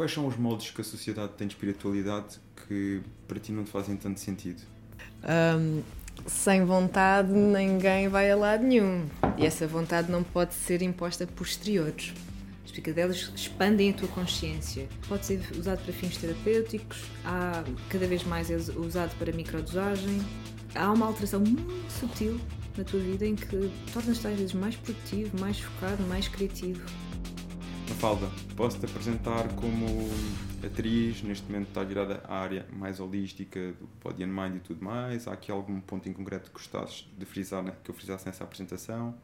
quais são os moldes que a sociedade tem de espiritualidade que para ti não te fazem tanto sentido? Um, sem vontade ninguém vai a lado nenhum. E essa vontade não pode ser imposta por exteriores. Os psicodelos expandem a tua consciência. Pode ser usado para fins terapêuticos, há, cada vez mais é usado para microdosagem. Há uma alteração muito sutil na tua vida em que tornas-te às vezes mais produtivo, mais focado, mais criativo. Mafalda, posso-te apresentar como atriz, neste momento está virada à área mais holística do body and mind e tudo mais. Há aqui algum ponto em concreto que gostasses de frisar, né? que eu frisasse nessa apresentação?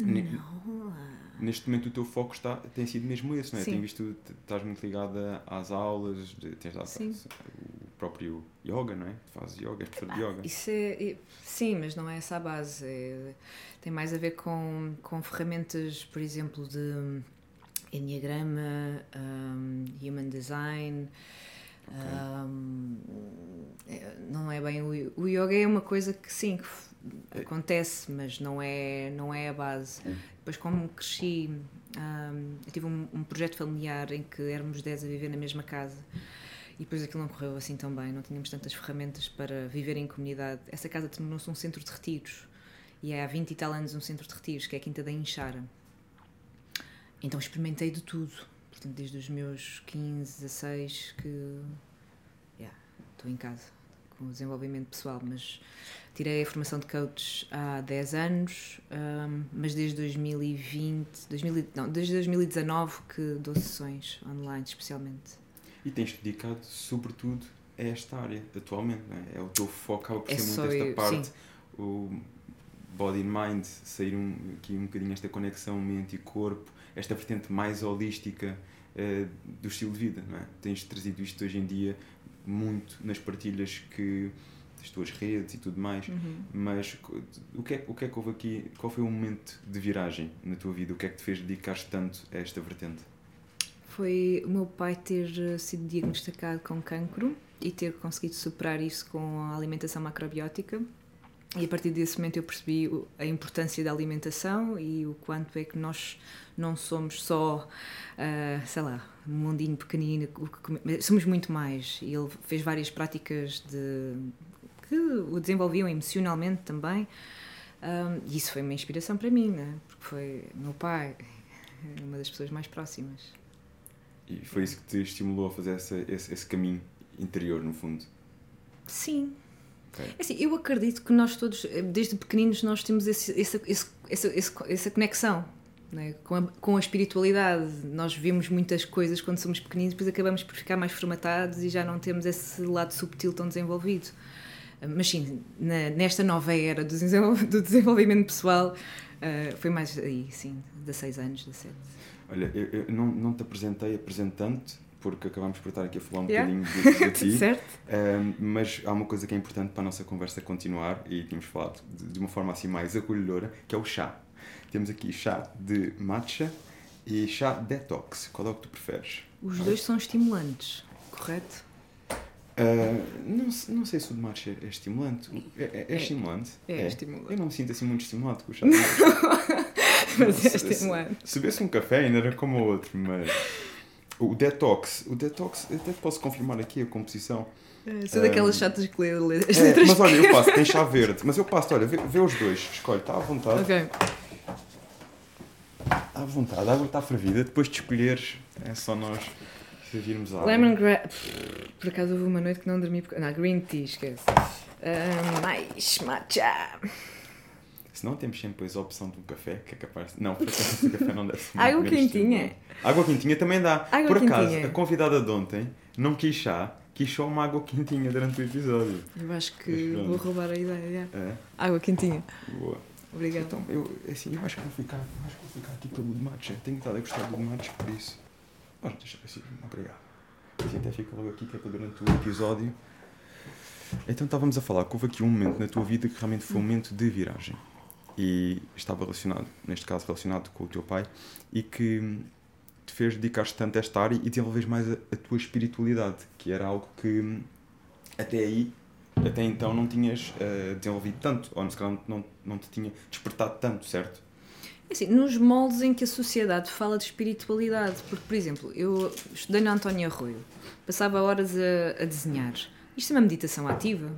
Não. Neste momento o teu foco está, tem sido mesmo esse, não é? Sim. Tenho visto, estás muito ligada às aulas, tens dado Sim. Próprio yoga, não é? Fazes yoga, és professora de yoga. Isso é, é- sim, mas não é essa a base. É- tem mais a ver com, com ferramentas, por exemplo, de Enneagrama, um, Human Design. um, é- não é bem o, o yoga é uma coisa que sim que É. acontece mas não é não é a base depois como cresci um, eu tive um, um projeto familiar em que éramos 10 a viver na mesma casa e depois aquilo não correu assim tão bem, não tínhamos tantas ferramentas para viver em comunidade. Essa casa tornou-se um centro de retiros e é há 20 e tal anos um centro de retiros, que é a Quinta da Inchara. Então experimentei de tudo, portanto, desde os meus 15, 16 que yeah, estou em casa com o desenvolvimento pessoal, mas tirei a formação de coach há 10 anos, hum, mas desde 2020, 2000, e- não, desde 2019 que dou sessões online, especialmente. E tens dedicado, sobretudo, a esta área, atualmente, é? É o teu foco, acaba por ser muito esta eu- parte, sim. o body and mind, sair um, aqui um bocadinho esta conexão mente e corpo, esta vertente mais holística eh, do estilo de vida, não é? Tens trazido isto hoje em dia muito nas partilhas que das tuas redes e tudo mais, Uhum. mas o que, é, o que é que houve aqui, qual foi o momento de viragem na tua vida? O que é que te fez dedicar tanto a esta vertente? Foi o meu pai ter eh, sido diagnosticado com cancro e ter conseguido superar isso com a alimentação macrobiótica. E a partir desse momento eu percebi a importância da alimentação e o quanto é que nós não somos só, ah, sei lá, um mundinho pequenino, somos muito mais. E ele fez várias práticas de que o desenvolviam emocionalmente também. Ah, e isso foi uma inspiração para mim, né? porque foi meu pai, uma das pessoas mais próximas. E foi isso que te estimulou a fazer essa, esse, esse caminho interior, no fundo. Sim. Ok. É Assim, eu acredito que nós todos, eh, desde pequeninos, nós temos esse, esse, esse, essa conexão né? com, a, com a espiritualidade. Nós vemos muitas coisas quando somos pequeninos, depois acabamos por ficar mais formatados e já não temos esse lado subtil tão desenvolvido. Mas sim, na- nesta nova era do desenvolvimento pessoal, eh, foi mais aí, sim, 16 anos, 17. Olha, eu, eu não, não te apresentei apresentante, porque acabámos por estar aqui a falar um Yeah. bocadinho de, de ti. certo? Ahm, mas há uma coisa que é importante para a nossa conversa continuar, e tínhamos falado de, de uma forma assim mais acolhedora, que é o chá. Temos aqui chá de matcha e chá detox. Qual é o que tu preferes? Os dois são estimulantes, correto? Ah, não, se- não sei se o de matcha é estimulante. É, é- é É. estimulante? É estimulante. Eu não me sinto assim muito estimulado com o chá de matcha. Mas é Se- se- estimulante. Se bebesse um café ainda era como o outro, mas... O detox, o detox, até posso confirmar aqui a composição. Eh, Sou daquelas chatas que lê lê as É, letras. mas olha, eu passo, tem chá verde, mas eu passo, olha, vê, vê os dois, escolhe, está à vontade. Ok. À vontade, a água está fervida, depois de escolheres, é só nós servirmos a água. Lemongrass. Por acaso houve uma noite que não dormi. Porque... Não, green tea, esquece. Ah, mais matcha. Se não, temos sempre depois a opção de um café, que é capaz. Não, por acaso o café não deve ser muito Água quentinha. estimulante. Água quentinha também dá. Água por acaso, quentinha. a convidada de ontem não quis chá, quis só uma água quentinha durante o episódio. Eu acho que vou roubar a ideia. É, Água quentinha. boa. Obrigada. Então, eu, assim, eu acho que vou ficar, acho que vou ficar aqui pelo matcha. Tenho estado a gostar do matcha, por isso. Ora, deixa assim, obrigado. Assim até fica logo aqui, que é para durante o episódio. Então estávamos a falar que houve aqui um momento na tua vida que realmente foi um momento de viragem. E estava relacionado, neste caso relacionado com o teu pai, e que te fez dedicar-te tanto a esta área e desenvolveres mais a, a tua espiritualidade, que era algo que até aí, até então, não tinhas eh, desenvolvido tanto, ou se calhar não, não te tinha despertado tanto, certo? Assim, nos moldes em que a sociedade fala de espiritualidade. Porque, por exemplo, eu estudei na Antónia Arroio, passava horas a, a desenhar. Isto é uma meditação ativa.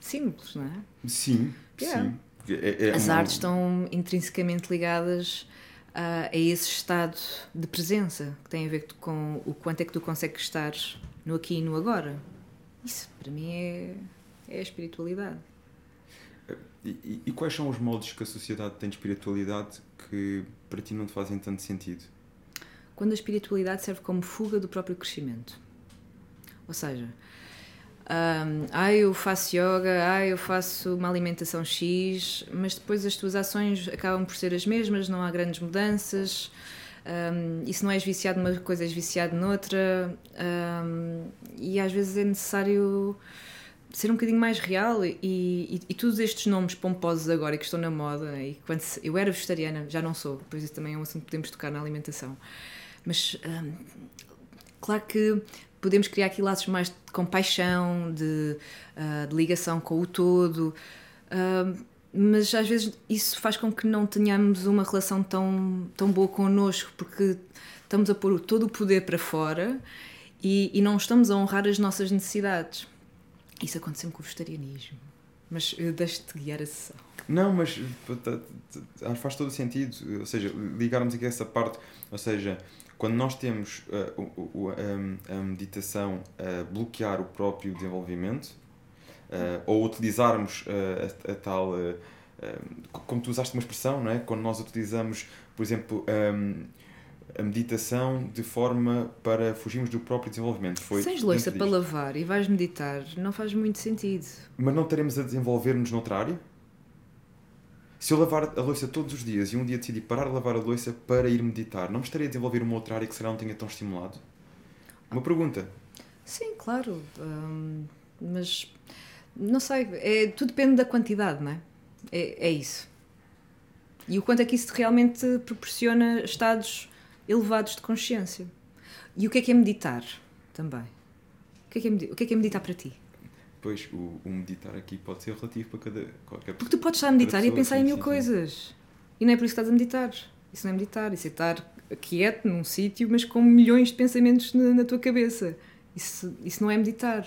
Simples, não é? Sim, Yeah. sim. É- é As uma- artes estão intrinsecamente ligadas a, a esse estado de presença que tem a ver com o quanto é que tu consegues estar no aqui e no agora. Isso, para mim, é, é a espiritualidade. E, e- e quais são os moldes que a sociedade tem de espiritualidade que para ti não te fazem tanto sentido? Quando a espiritualidade serve como fuga do próprio crescimento. Ou seja, hum, ah, eu faço yoga, ah, eu faço uma alimentação X, mas depois as tuas ações acabam por ser as mesmas, não há grandes mudanças. hum, e se não és viciado numa coisa, és viciado noutra. hum, e às vezes é necessário ser um bocadinho mais real e, e, e todos estes nomes pomposos agora que estão na moda e quando se- eu era vegetariana, já não sou, pois isso também é um assunto que podemos tocar na alimentação mas hum, claro que podemos criar aqui laços mais de compaixão, de, ah, de ligação com o todo, hum, mas às vezes isso faz com que não tenhamos uma relação tão, tão boa connosco, porque estamos a pôr todo o poder para fora e, e não estamos a honrar as nossas necessidades. Isso aconteceu com o vegetarianismo. Mas eu deixo-te guiar a sessão. Não, mas tá- tá- faz todo o sentido. Ou seja, ligarmos aqui essa parte. Ou seja, quando nós temos uh, o- o- a, a meditação a bloquear o próprio desenvolvimento, uh, ou utilizarmos a, a tal. como tu usaste uma expressão, não é? Quando nós utilizamos, por exemplo, um, a meditação de forma para fugirmos do próprio desenvolvimento. Foi Tens louça para lavar e vais meditar, não faz muito sentido. Mas não estaremos a desenvolver-nos noutra área? Se eu lavar a louça todos os dias e um dia decidi parar de lavar a louça para ir meditar, não me estaria a desenvolver uma outra área que será não tenha tão estimulado? Uma pergunta. Sim, claro. hum, mas não sei, é, tudo depende da quantidade, não é? é? É isso. E o quanto é que isso realmente proporciona estados elevados de consciência. E o que é que é meditar também? O que é que é, medi- o que é, que é meditar para ti? Pois, o, o meditar aqui pode ser relativo para cada, qualquer pessoa. Porque tu podes estar a meditar e a pessoa, pensar em sim, mil sim, sim. coisas. E não é por isso que estás a meditar. Isso não é meditar. Isso é estar quieto num sítio, mas com milhões de pensamentos na, na tua cabeça. Isso, isso não é meditar.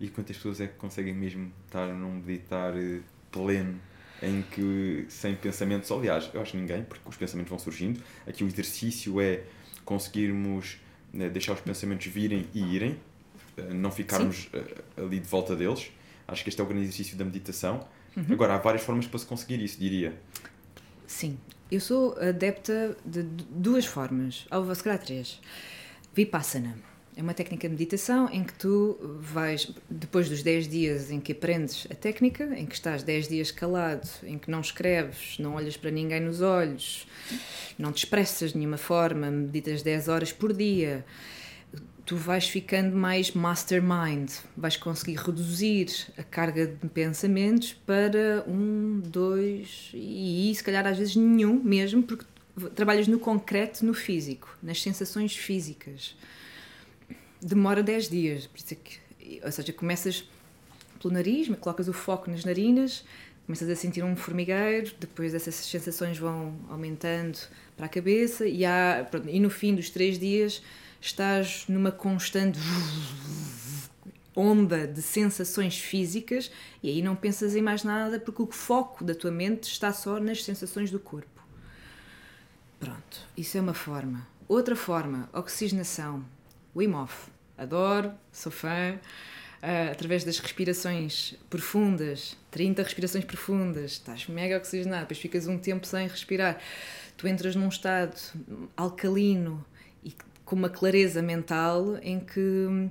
E quantas pessoas é que conseguem mesmo estar num meditar eh, pleno, em que sem pensamentos, aliás, eu acho que ninguém, porque os pensamentos vão surgindo. Aqui o exercício é conseguirmos né, deixar os pensamentos virem e irem, eh, não ficarmos eh, ali de volta deles. Acho que este é o grande exercício da meditação. Agora, há várias formas para se conseguir isso, diria. Sim. Eu sou adepta de du- duas formas, ou se calhar três. Vipassana. É uma técnica de meditação em que tu vais, depois dos 10 dias em que aprendes a técnica, em que estás 10 dias calado, em que não escreves, não olhas para ninguém nos olhos, não te expressas de nenhuma forma, meditas 10 horas por dia, tu vais ficando mais mastermind, vais conseguir reduzir a carga de pensamentos para um, dois e se calhar às vezes nenhum mesmo, porque trabalhas no concreto, no físico, nas sensações físicas. Demora 10 dias, por isso é que, ou seja, começas pelo nariz, colocas o foco nas narinas, começas a sentir um formigueiro, depois essas sensações vão aumentando para a cabeça e, há, pronto, e no fim dos três dias estás numa constante onda de sensações físicas e aí não pensas em mais nada porque o foco da tua mente está só nas sensações do corpo. Pronto, isso é uma forma. Outra forma, oxigenação. Wim Hof. Adoro, sou fã. Ah, através das respirações profundas, 30 respirações profundas, estás mega oxigenado, depois ficas um tempo sem respirar. Tu entras num estado alcalino e com uma clareza mental em que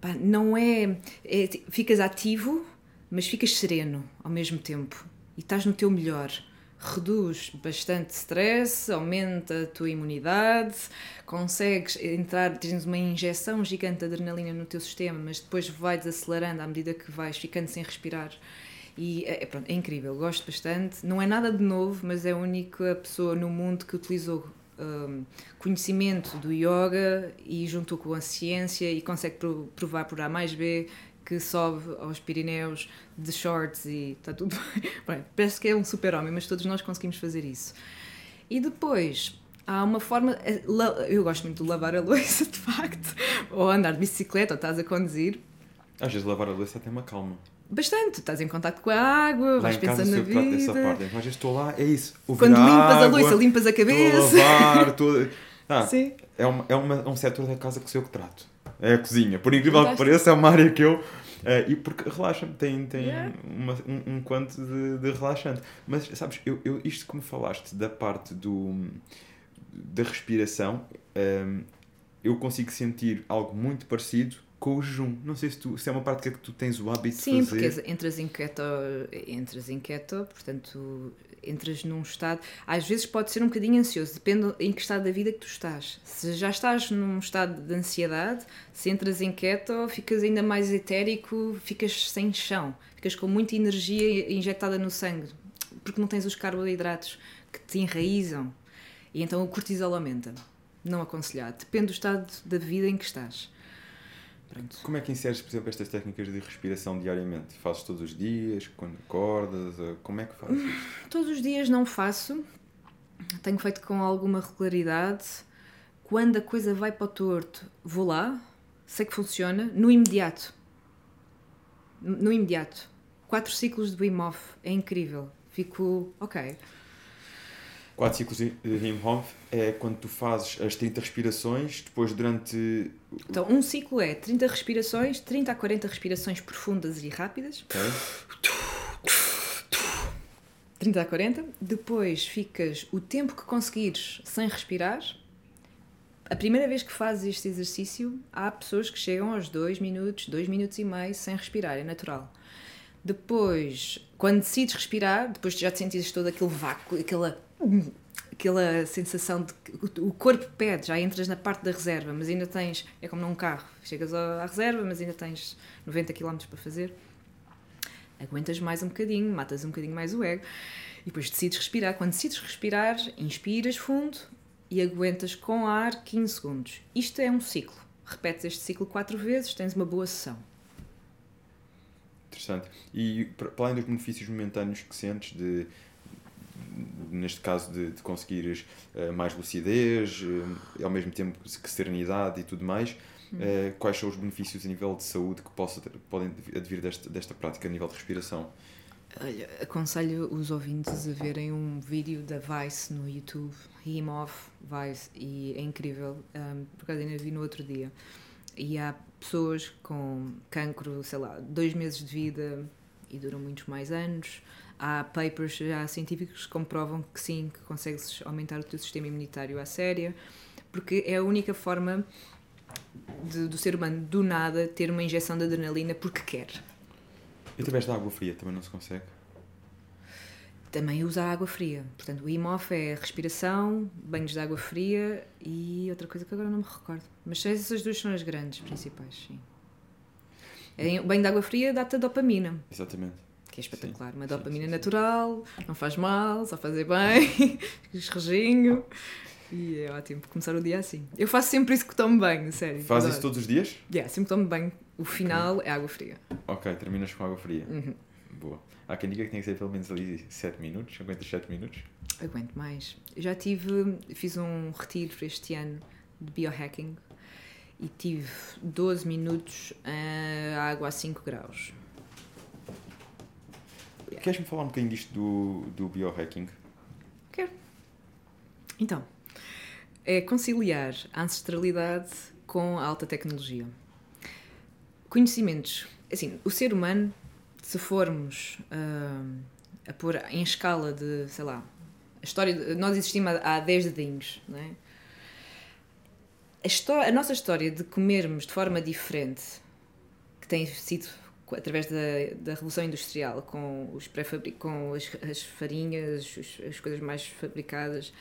pá, não é, é. Ficas ativo, mas ficas sereno ao mesmo tempo e estás no teu melhor reduz bastante stress, aumenta a tua imunidade, consegues entrar, tens uma injeção gigante de adrenalina no teu sistema, mas depois vai desacelerando à medida que vais ficando sem respirar. E é, pronto, é incrível, gosto bastante. Não é nada de novo, mas é a única pessoa no mundo que utilizou um, conhecimento do yoga e juntou com a ciência e consegue provar por A mais B que sobe aos Pirineus de shorts e está tudo bem. Parece que é um super-homem, mas todos nós conseguimos fazer isso. E depois há uma forma. eh, Eu gosto muito de lavar a louça, de facto, ou andar de bicicleta, ou estás a conduzir. Às vezes lavar a louça até uma calma. Bastante, estás em contacto com a água, Lá vais pensando na trato dessa vida. parte. Às vezes estou lá, é isso. Quando limpas a louça, limpas a Estou a cabeça. lavar, estou Ah, Sim. é, uma, é, uma, é um setor da casa que sou eu que trato. É a cozinha. Por incrível que pareça, é uma área que eu. eh, e porque relaxa-me, tem, tem Yeah. uma- um, um quanto de, de relaxante. Mas, sabes, eu, eu, isto que me falaste da parte do, da respiração, ehm, eu consigo sentir algo muito parecido com o jejum. Não sei se, tu, se é uma prática que tu tens o hábito Sim, de fazer. porque entras em keto, entras em keto, portanto, entras num estado. Às vezes pode ser um bocadinho ansioso, depende em que estado da vida que tu estás. Se já estás num estado de ansiedade, se entras em keto, ficas ainda mais etérico, ficas sem chão, ficas com muita energia injetada no sangue, porque não tens os carboidratos que te enraizam. E então o cortisol aumenta. Não aconselhado. Depende do estado da vida em que estás. Pronto. Como é que inseres, por exemplo, estas técnicas de respiração diariamente? Fazes todos os dias, quando acordas? Como é que fazes isto? Todos os dias não faço, tenho feito com alguma regularidade. Quando a coisa vai para o torto, vou lá, sei que funciona, no imediato. No imediato. Quatro ciclos de Wim Hof, é incrível. Fico, ok. Quatro ciclos de Wim Hof é quando tu fazes as 30 respirações, depois durante. Então, um ciclo é 30 respirações, 30 a 40 respirações profundas e rápidas. ok? 30 a 40. Depois ficas o tempo que conseguires sem respirar. A primeira vez que fazes este exercício, há pessoas que chegam aos 2 minutos, 2 minutos e meio sem respirar, é natural. Depois, quando decides respirar, depois já te sentires todo aquele vácuo, aquela, aquela sensação de que o corpo pede, já entras na parte da reserva, mas ainda tens, é como num carro, chegas à reserva, mas ainda tens 90 km para fazer aguentas mais um bocadinho, matas um bocadinho mais o ego e depois decides respirar. Quando decides respirar, inspiras fundo e aguentas com ar 15 segundos. Isto é um ciclo. Repetes este ciclo quatro vezes, tens uma boa sessão. Interessante. E para além dos benefícios momentâneos que sentes de. Neste caso, de, de conseguires eh, mais lucidez, eh, ao mesmo tempo que serenidade e tudo mais, eh, quais são os benefícios a nível de saúde que possa ter- podem advir desta, desta prática a nível de respiração? Olha, aconselho os ouvintes a verem um vídeo da Vice no YouTube, Him Off Vice, e é incrível, um, por ainda vi no outro dia. E há pessoas com cancro, sei lá, dois meses de vida e duram muitos mais anos. Há papers já científicos que comprovam que sim, que consegues aumentar o teu sistema imunitário à séria, porque é a única forma de- do ser humano, do nada, ter uma injeção de adrenalina porque quer. E através da água fria também não se consegue? Também usa água fria. Portanto, o IMOF é respiração, banhos de água fria e outra coisa que agora não me recordo. Mas essas duas são as grandes principais, sim. O banho de água fria dá-te a dopamina, Exatamente. Que é espetacular. Uma sim, dopamina sim, natural, não faz mal, só fazer bem, esrejinho. E é ótimo começar o dia assim. Eu faço sempre isso que tomo banho, sério. Faz isso todos os dias? Yeah, sempre que tomo banho. O final é água fria. Ok, terminas com água fria. Uhum. Boa. Há quem diga que tem que ser pelo menos ali 7 minutos, 57 minutos. Aguento mais. Eu já tive, fiz um retiro este ano de biohacking e tive 12 minutos a água a 5 graus. Queres-me falar um bocadinho disto do, do biohacking? Quero. Então, é conciliar a ancestralidade com a alta tecnologia. Conhecimentos. Assim, o ser humano, se formos hum, a pôr em escala de, sei lá, a história. de- nós existimos há há 10 dedinhos, não é? A, a nossa história de comermos de forma diferente, que tem sido através da, da Revolução Industrial, com, os com as, as farinhas, os- as coisas mais fabricadas,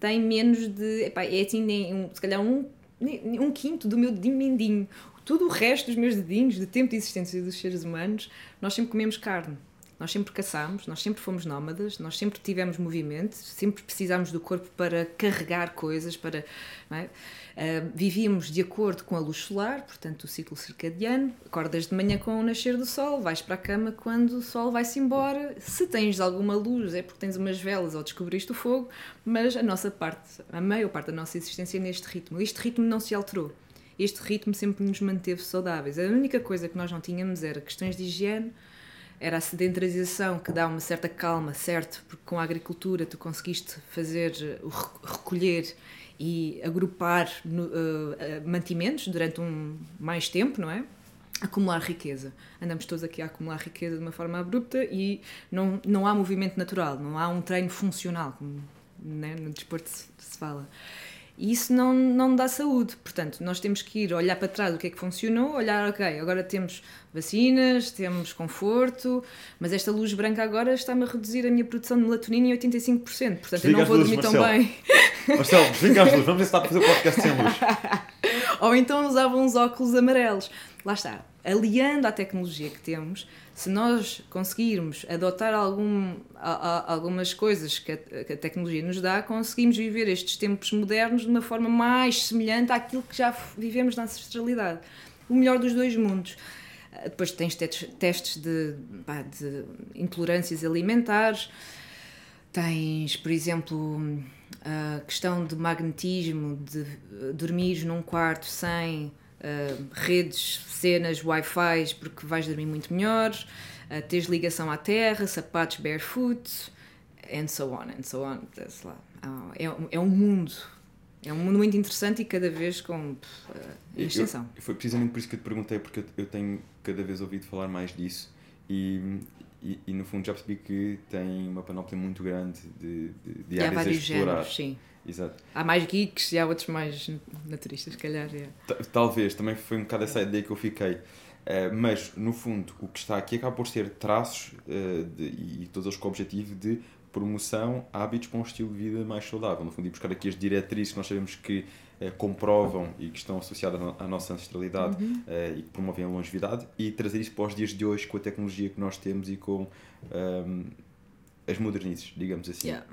tem menos de. Epá, é assim, nem um- se calhar um, um quinto do meu dedinho. Todo o resto dos meus dedinhos, de tempo de existência dos seres humanos, nós sempre comemos carne. Nós sempre caçámos, nós sempre fomos nómadas, nós sempre tivemos movimento, sempre precisámos do corpo para carregar coisas, para. É? Uh, vivíamos de acordo com a luz solar, portanto, o ciclo circadiano. Acordas de manhã com o nascer do sol, vais para a cama quando o sol vai-se embora. Se tens alguma luz, é porque tens umas velas ou descobriste o fogo, mas a nossa parte, a maior parte da nossa existência é neste ritmo. Este ritmo não se alterou. Este ritmo sempre nos manteve saudáveis. A única coisa que nós não tínhamos era questões de higiene, era a sedentarização que dá uma certa calma, certo? Porque com a agricultura tu conseguiste fazer o recolher e agrupar no, uh, mantimentos durante um mais tempo, não é? Acumular riqueza. Andamos todos aqui a acumular riqueza de uma forma abrupta e não, não há movimento natural, não há um treino funcional, como né, no desporto se, se fala. E isso não, não dá saúde. Portanto, nós temos que ir olhar para trás o que é que funcionou, olhar, ok, agora temos vacinas, temos conforto, mas esta luz branca agora está-me a reduzir a minha produção de melatonina em 85%. Portanto, desliga eu não vou dormir tão bem. Marcelo, desliga as luzes, vamos ver se está a fazer o podcast sem luz. Ou então usava uns óculos amarelos. Lá está. Aliando à tecnologia que temos, se nós conseguirmos adotar algum, a, a, algumas coisas que a, que a, tecnologia nos dá, conseguimos viver estes tempos modernos de uma forma mais semelhante àquilo que já vivemos na ancestralidade. O melhor dos dois mundos. Depois tens testes de, pá, de intolerâncias alimentares, tens, por exemplo, a questão de magnetismo, de dormir num quarto sem uh, redes, cenas, Wi-Fi, porque vais dormir muito melhor, uh, teres ligação à terra, sapatos barefoot, and so on, and so on. Uh, é, é um mundo. É um mundo muito interessante e cada vez com extensão. Eu, foi precisamente por isso que eu te perguntei, porque eu tenho cada vez ouvido falar mais disso e, e, e no fundo já percebi que tem uma panóplia muito grande de, de, de áreas a explorar. Géneros, sim. Exato. Há mais geeks e há outros mais naturistas, se calhar. É. Talvez, também foi um bocado essa ideia que eu fiquei. Uh, mas, no fundo, o que está aqui acaba por ser traços uh, de, e todos eles com o objetivo de promoção hábitos para um estilo de vida mais saudável. No fundo, ir buscar aqui as diretrizes que nós sabemos que uh, comprovam e que estão associadas à nossa ancestralidade uhum. e que promovem a longevidade e trazer isso para os dias de hoje com a tecnologia que nós temos e com um, as modernices, digamos assim. Yeah.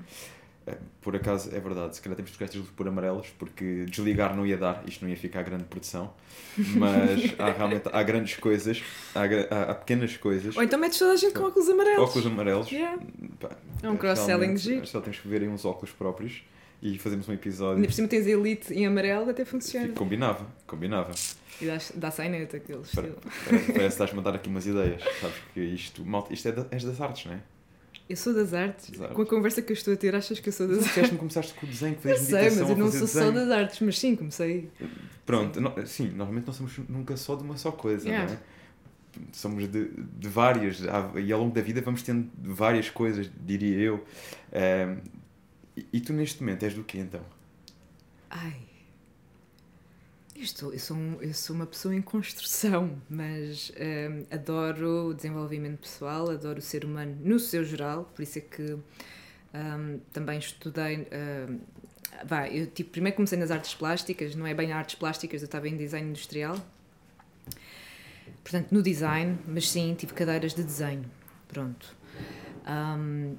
É, por acaso é verdade, se calhar temos de trocar estas luzes por amarelas, porque desligar não ia dar, isto não ia ficar grande produção. Mas há realmente há grandes coisas, há, há, há pequenas coisas. Ou então metes toda a gente com óculos amarelos. Óculos amarelos. Yeah. Pá, é um cross-selling giro. Só temos que ver aí uns óculos próprios e fazemos um episódio. Ainda por cima tens Elite em amarelo, até funciona. Combinava, combinava. E dá, dá sainete aquele estilo. Parece que estás-me a dar aqui umas ideias, sabes? Que isto, malta, isto é, da, é das artes, não é? Eu sou das artes. Exato. Com a conversa que eu estou a ter, achas que eu sou das artes? Disseste-me começaste com o desenho, que fez Eu sei, mas eu não sou desenho. só das artes, mas sim, comecei. Pronto, sim, no, sim normalmente não somos nunca só de uma só coisa, yeah. não é? Somos de, de várias, e ao longo da vida vamos tendo várias coisas, diria eu. Um, e, e tu neste momento és do quê então? Ai. Eu, eu, sou eu sou uma pessoa em construção, mas um, adoro o desenvolvimento pessoal, adoro o ser humano no seu geral, por isso é que um, também estudei. Um, eu tipo, primeiro comecei nas artes plásticas, não é bem artes plásticas, eu estava em design industrial, portanto, no design, mas sim, tive cadeiras de desenho. Pronto. Um,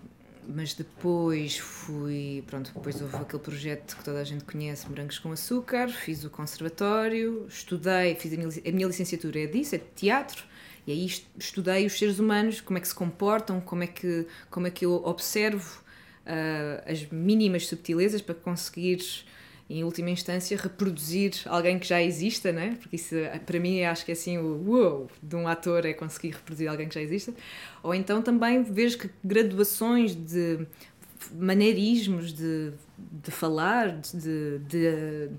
mas depois fui, pronto, depois houve aquele projeto que toda a gente conhece, Morangos com Açúcar, fiz o conservatório, estudei, fiz a minha, a minha licenciatura é disso, é de teatro, e aí estudei os seres humanos, como é que se comportam, como é que, como é que eu observo uh, as mínimas subtilezas para conseguir em última instância, reproduzir alguém que já exista, né? porque isso para mim acho que é assim o wow de um ator é conseguir reproduzir alguém que já exista. Ou então também vejo que graduações de maneirismos de, de falar, de, de,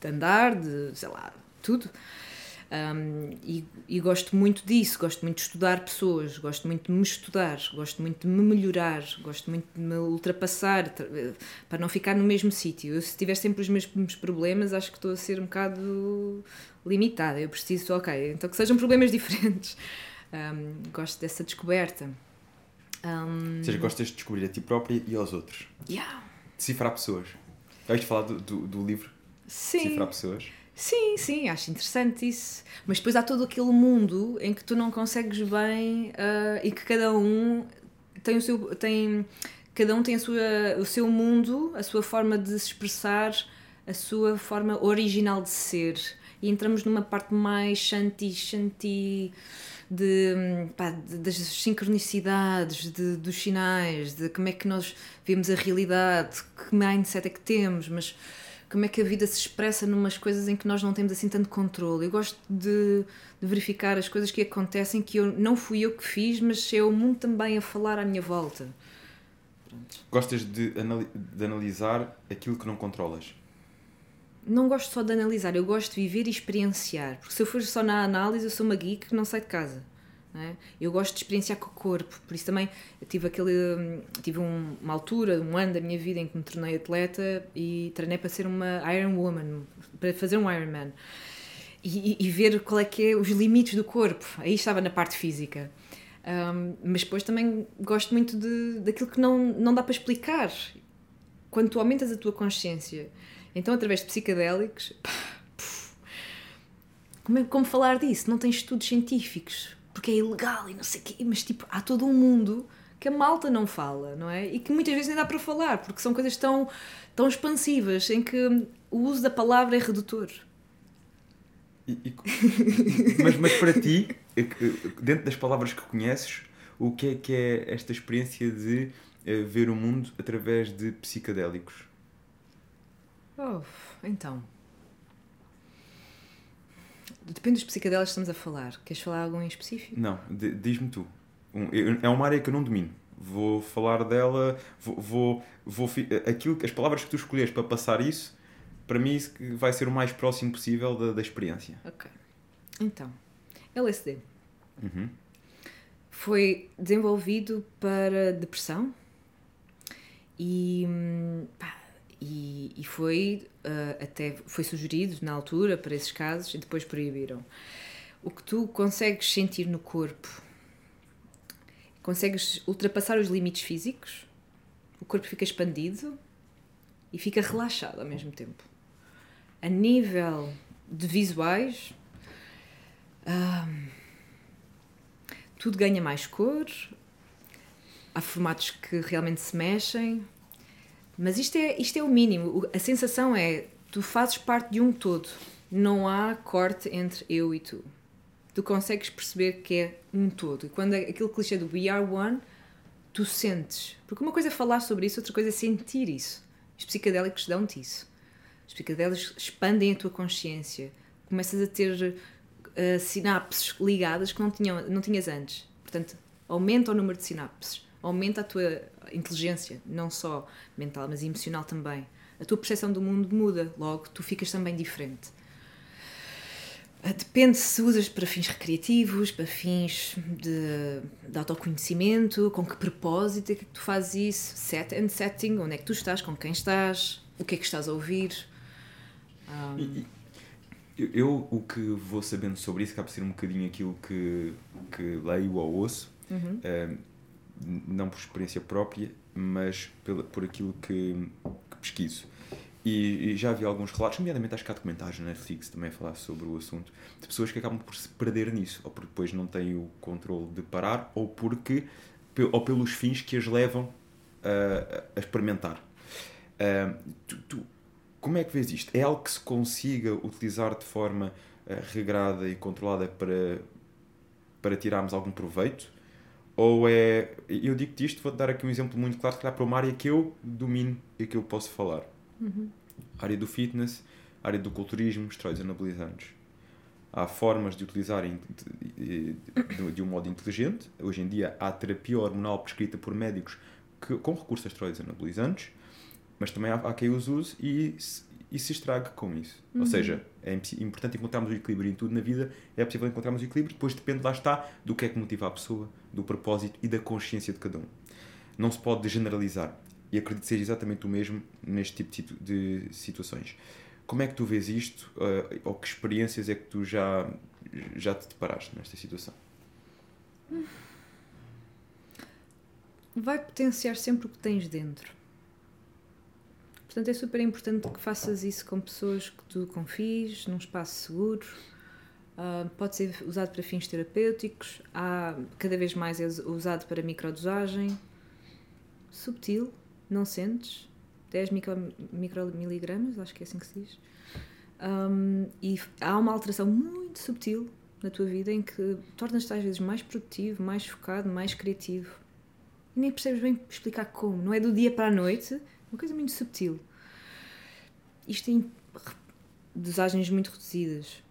de andar, de sei lá, tudo um, e, e, gosto muito disso, gosto muito de estudar pessoas, gosto muito de me estudar, gosto muito de me melhorar, gosto muito de me ultrapassar para não ficar no mesmo sítio. Se tiver sempre os mesmos problemas, acho que estou a ser um bocado limitada. Eu preciso, ok, então que sejam problemas diferentes. Um, gosto dessa descoberta. Um, Ou seja, gostas de descobrir a ti própria e aos outros. Yeah. Decifrar pessoas. Já ouviste falar do, do, do livro? Sim. Decifrar pessoas? Sim, sim, acho interessante isso. Mas depois há todo aquele mundo em que tu não consegues bem uh, e que cada um tem o seu. Tem, cada um tem a sua, o seu mundo, a sua forma de se expressar, a sua forma original de ser. E entramos numa parte mais shanti, shanti de, pá, de, das sincronicidades, de, dos sinais, de como é que nós vemos a realidade, que mindset é que temos, mas como é que a vida se expressa numas coisas em que nós não temos assim tanto controle. Eu gosto de, de, verificar as coisas que acontecem que eu não fui eu que fiz, mas é o mundo também a falar à minha volta. Pronto. Gostas de, anali de analisar aquilo que não controlas? Não gosto só de analisar, eu gosto de viver e experienciar. Porque se eu for só na análise, eu sou uma geek que não sai de casa. É? Eu gosto de experienciar com o corpo, por isso também tive aquele tive um, uma altura, um ano da minha vida em que me tornei atleta e treinei para ser uma Iron Woman, para fazer um Ironman e, e, ver qual é que é os limites do corpo. Aí estava na parte física. Um, mas depois também gosto muito de, daquilo que não, não dá para explicar. Quando tu aumentas a tua consciência, então através de psicadélicos, pá, como, é, como falar disso? Não tens estudos científicos porque é ilegal e não sei o quê, mas tipo, há todo um mundo que a malta não fala, não é? E que muitas vezes nem dá para falar, porque são coisas tão, tão expansivas em que o uso da palavra é redutor. E, e, mas, mas para ti, é dentro das palavras que conheces, o que é que é esta experiência de uh, ver o mundo através de psicadélicos? Oh, então, Depende dos psicadélicos que estamos a falar. Queres falar algum em específico? Não, diz-me tu. Um, é uma área que eu não domino. Vou falar dela, vou, vou, vou aquilo, as palavras que tu escolheres para passar isso, para mim isso vai ser o mais próximo possível da, da experiência. Ok. Então, LSD. Uhum. Foi desenvolvido para depressão e hum, pá, e, e foi uh, até foi sugerido na altura para esses casos e depois proibiram. O que tu consegues sentir no corpo, consegues ultrapassar os limites físicos, o corpo fica expandido e fica relaxado ao mesmo tempo. A nível de visuais, uh, tudo ganha mais cor, há formatos que realmente se mexem, mas isto é, isto é o mínimo. A sensação é tu fazes parte de um todo. Não há corte entre eu e tu. Tu consegues perceber que é um todo. E quando é aquele clichê do We Are One, tu sentes. Porque uma coisa é falar sobre isso, outra coisa é sentir isso. Os psicadélicos dão-te isso. Os psicadélicos expandem a tua consciência. Começas a ter uh, sinapses ligadas que não, tinham, não tinhas antes. Portanto, aumenta o número de sinapses aumenta a tua inteligência, não só mental, mas emocional também. A tua percepção do mundo muda, logo tu ficas também diferente. Ah, depende se usas para fins recreativos, para fins de, de autoconhecimento, com que propósito é que tu fazes isso, set and setting, onde é que tu estás, com quem estás, o que é que estás a ouvir. Um... Eu, eu, o que vou sabendo sobre isso acaba por ser um bocadinho aquilo que, que leio ou ouço. Uhum. Um, não por experiência própria, mas pela, por aquilo que, que pesquiso. E, e, já vi alguns relatos, nomeadamente acho que há documentários na Netflix também a falar sobre o assunto, de pessoas que acabam por se perder nisso, ou porque depois não têm o controle de parar, ou porque ou pelos fins que as levam a, a experimentar. Uh, tu, tu, como é que vês isto? É algo que se consiga utilizar de forma uh, regrada e controlada para, para tirarmos algum proveito? Ou é. Eu digo-te isto, vou-te dar aqui um exemplo muito claro, que para uma área que eu domino e que eu posso falar. Uhum. área do fitness, área do culturismo, esteroides anabolizantes. Há formas de de, de, um modo inteligente. Hoje em dia há terapia hormonal prescrita por médicos que, com recurso a esteroides anabolizantes, mas também há, há quem os use e e se estrague com isso. Uhum. Ou seja, é importante encontrarmos o equilíbrio em tudo na vida, é possível encontrarmos o equilíbrio, depois depende, lá está, do que é que motiva a pessoa, do propósito e da consciência de cada um. Não se pode generalizar. E acredito que seja exatamente o mesmo neste tipo de situações. Como é que tu vês isto? Uh, ou que experiências é que tu já, já te deparaste nesta situação? Vai potenciar sempre o que tens dentro Portanto, é super importante que faças isso com pessoas que tu confies, num espaço seguro. Uh, pode ser usado para fins terapêuticos, há, cada vez mais é usado para microdosagem. Subtil, não sentes. 10 micro, micromiligramas, acho que é assim que se diz. Um, e há uma alteração muito subtil na tua vida em que tornas-te às vezes mais produtivo, mais focado, mais criativo. E nem percebes bem explicar como. Não é do dia para a noite, uma coisa muito subtil. Isto em dosagens muito reduzidas.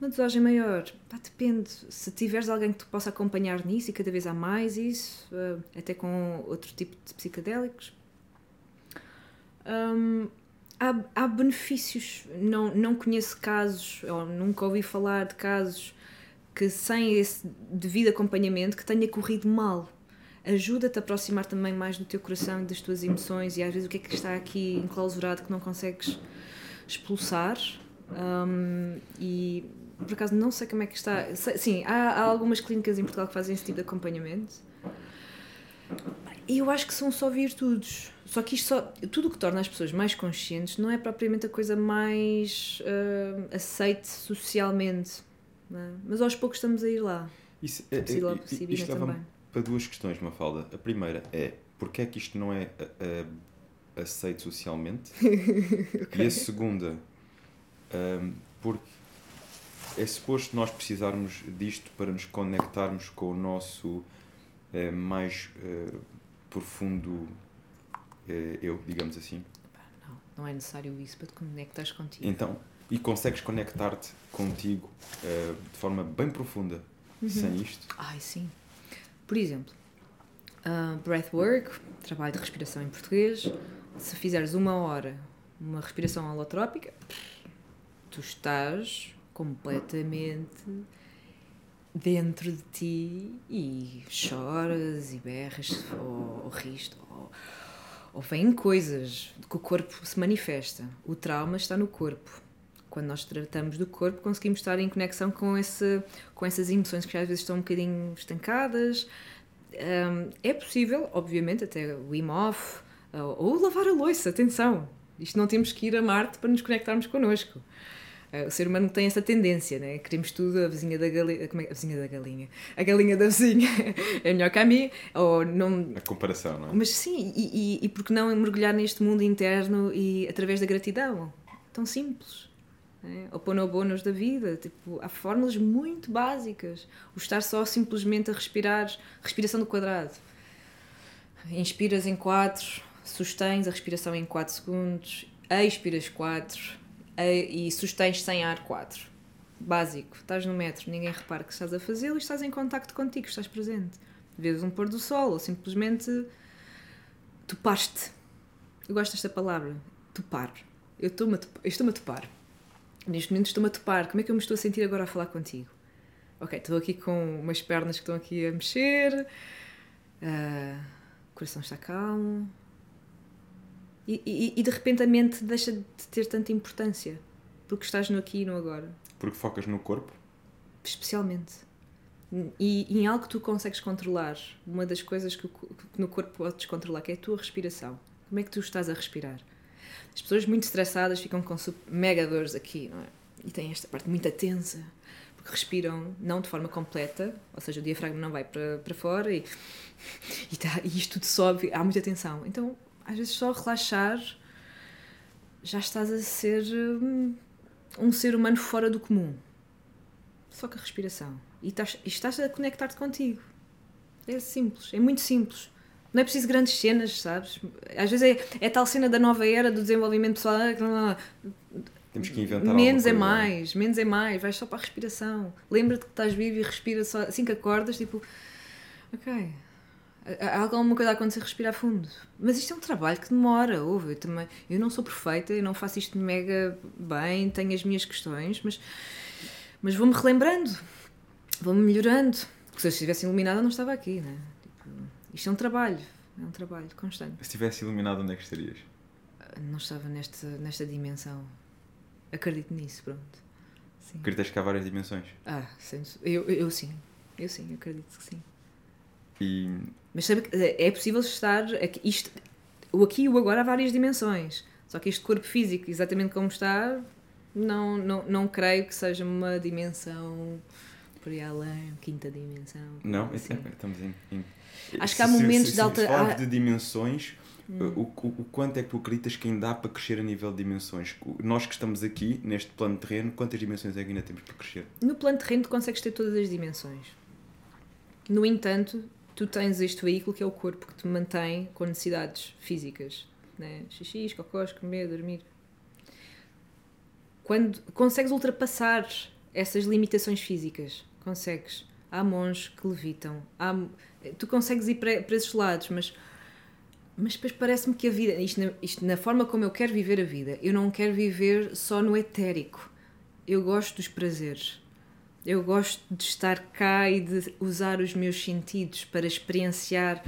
Uma dosagem maior, pá, depende. Se tiveres alguém que te possa acompanhar nisso, e cada vez há mais isso, uh, até com outro tipo de psicodélicos, um, há, há benefícios. Não, não conheço casos, ou nunca ouvi falar de casos que sem esse devido acompanhamento que tenha corrido mal. Ajuda-te a aproximar também mais do teu coração e das tuas emoções e às vezes o que é que está aqui enclausurado que não consegues expulsar. Um, e por acaso não sei como é que está. Sim, há, há algumas clínicas em Portugal que fazem esse tipo de acompanhamento. E eu acho que são só virtudes. Só que isto só. Tudo o que torna as pessoas mais conscientes não é propriamente a coisa mais uh, aceite socialmente. É? Mas aos poucos estamos a ir lá. Isso, é, é, isto leva para duas questões, Mafalda. A primeira é porque é que isto não é uh, aceito socialmente? okay. E a segunda, um, porque é suposto nós precisarmos disto para nos conectarmos com o nosso uh, mais uh, profundo eh, eu, digamos assim. Não, não é necessário isso para te conectares contigo. Então, e consegues conectar-te contigo de forma bem profunda uhum. sem isto? Ai, sim. Por exemplo, uh, breathwork, trabalho de respiração em português. Se fizeres uma hora uma respiração holotrópica, tu estás completamente dentro de ti e choras e berras ou, ou ou, ou vêm coisas que o corpo se manifesta. O trauma está no corpo. Quando nós tratamos do corpo, conseguimos estar em conexão com, esse, com essas emoções que às vezes estão um bocadinho estancadas. Um, é possível, obviamente, até o Wim Hof, ou lavar a louça, atenção. Isto não temos que ir a Marte para nos conectarmos connosco. Uh, o ser humano tem essa tendência, né? Queremos tudo, a vizinha da galinha. Como é? A vizinha da galinha. A galinha da vizinha é melhor que a mim. Ou não... A comparação, não é? Mas sim, e, e, e por que não mergulhar neste mundo interno e através da gratidão? Tão simples. Né? Ou ponobonos da vida. Tipo, há fórmulas muito básicas. O estar só simplesmente a respirar, respiração do quadrado. Inspiras em 4, sustens a respiração em 4 segundos, expiras 4 e sustens sem ar 4. Básico. Estás no metro, ninguém repara que estás a fazê-lo e estás em contacto contigo, estás presente. Vês um pôr do sol ou simplesmente topaste. Eu gosto desta palavra, topar. Eu estou-me a, estou a topar. Neste momento estou-me a topar. Como é que eu me estou a sentir agora a falar contigo? Ok, estou aqui com umas pernas que estão aqui a mexer, uh, o coração está calmo, e, e, e, de repente a mente deixa de ter tanta importância porque estás no aqui e no agora. Porque focas no corpo? Especialmente. E, e em algo que tu consegues controlar. Uma das coisas que, que no corpo podes controlar, que é a tua respiração. Como é que tu estás a respirar? As pessoas muito estressadas ficam com mega dores aqui, não é? E têm esta parte muito tensa, porque respiram não de forma completa, ou seja, o diafragma não vai para, para fora e, e, tá, e isto tudo sobe, há muita tensão. Então às vezes só relaxar já estás a ser um, um ser humano fora do comum. Só com a respiração. E estás, e estás a conectar-te contigo. É simples, é muito simples. Não é preciso grandes cenas, sabes? Às vezes é, é tal cena da nova era do desenvolvimento pessoal. Ah, Temos que inventar Menos é, é mais, menos é mais. Vais só para a respiração. Lembra-te que estás vivo e respira só. Assim que acordas, tipo, ok, Há alguma coisa a acontecer, respirar fundo. Mas isto é um trabalho que demora, ouve. Eu, também, eu não sou perfeita, eu não faço isto mega bem, tenho as minhas questões, mas, mas vou-me relembrando, vou-me melhorando. Porque se eu estivesse iluminada, não estava aqui, né? Isto é um trabalho, é um trabalho constante. Se estivesse iluminada, onde é que estarias? Não estava nesta, nesta dimensão. Acredito nisso, pronto. Sim. Acreditas que há várias dimensões? Ah, eu, eu, eu sim, eu sim, acredito que sim. E mas sabe que é possível estar. Aqui, isto, o aqui e o agora há várias dimensões. Só que este corpo físico, exatamente como está, não, não, não creio que seja uma dimensão por aí além, quinta dimensão. Não, assim. é- estamos em. em- Acho que há Se- se- momentos se, de alta- Se há- de dimensões, Hum. o, o, o quanto é que tu acreditas que ainda dá para crescer a nível de dimensões? Nós que estamos aqui, neste plano terreno, quantas dimensões é que ainda temos para crescer? No plano terreno, tu consegues ter todas as dimensões. No entanto, tu tens este veículo que é o corpo que te mantém com necessidades físicas, né? xixis, cocós, comer, dormir. Quando consegues ultrapassar essas limitações físicas, consegues. Há monges que levitam, há, tu consegues ir para, para esses lados, mas, mas depois parece-me que a vida, isto na, isto na forma como eu quero viver a vida, eu não quero viver só no etérico. Eu gosto dos prazeres. Eu gosto de estar cá e de usar os meus sentidos para experienciar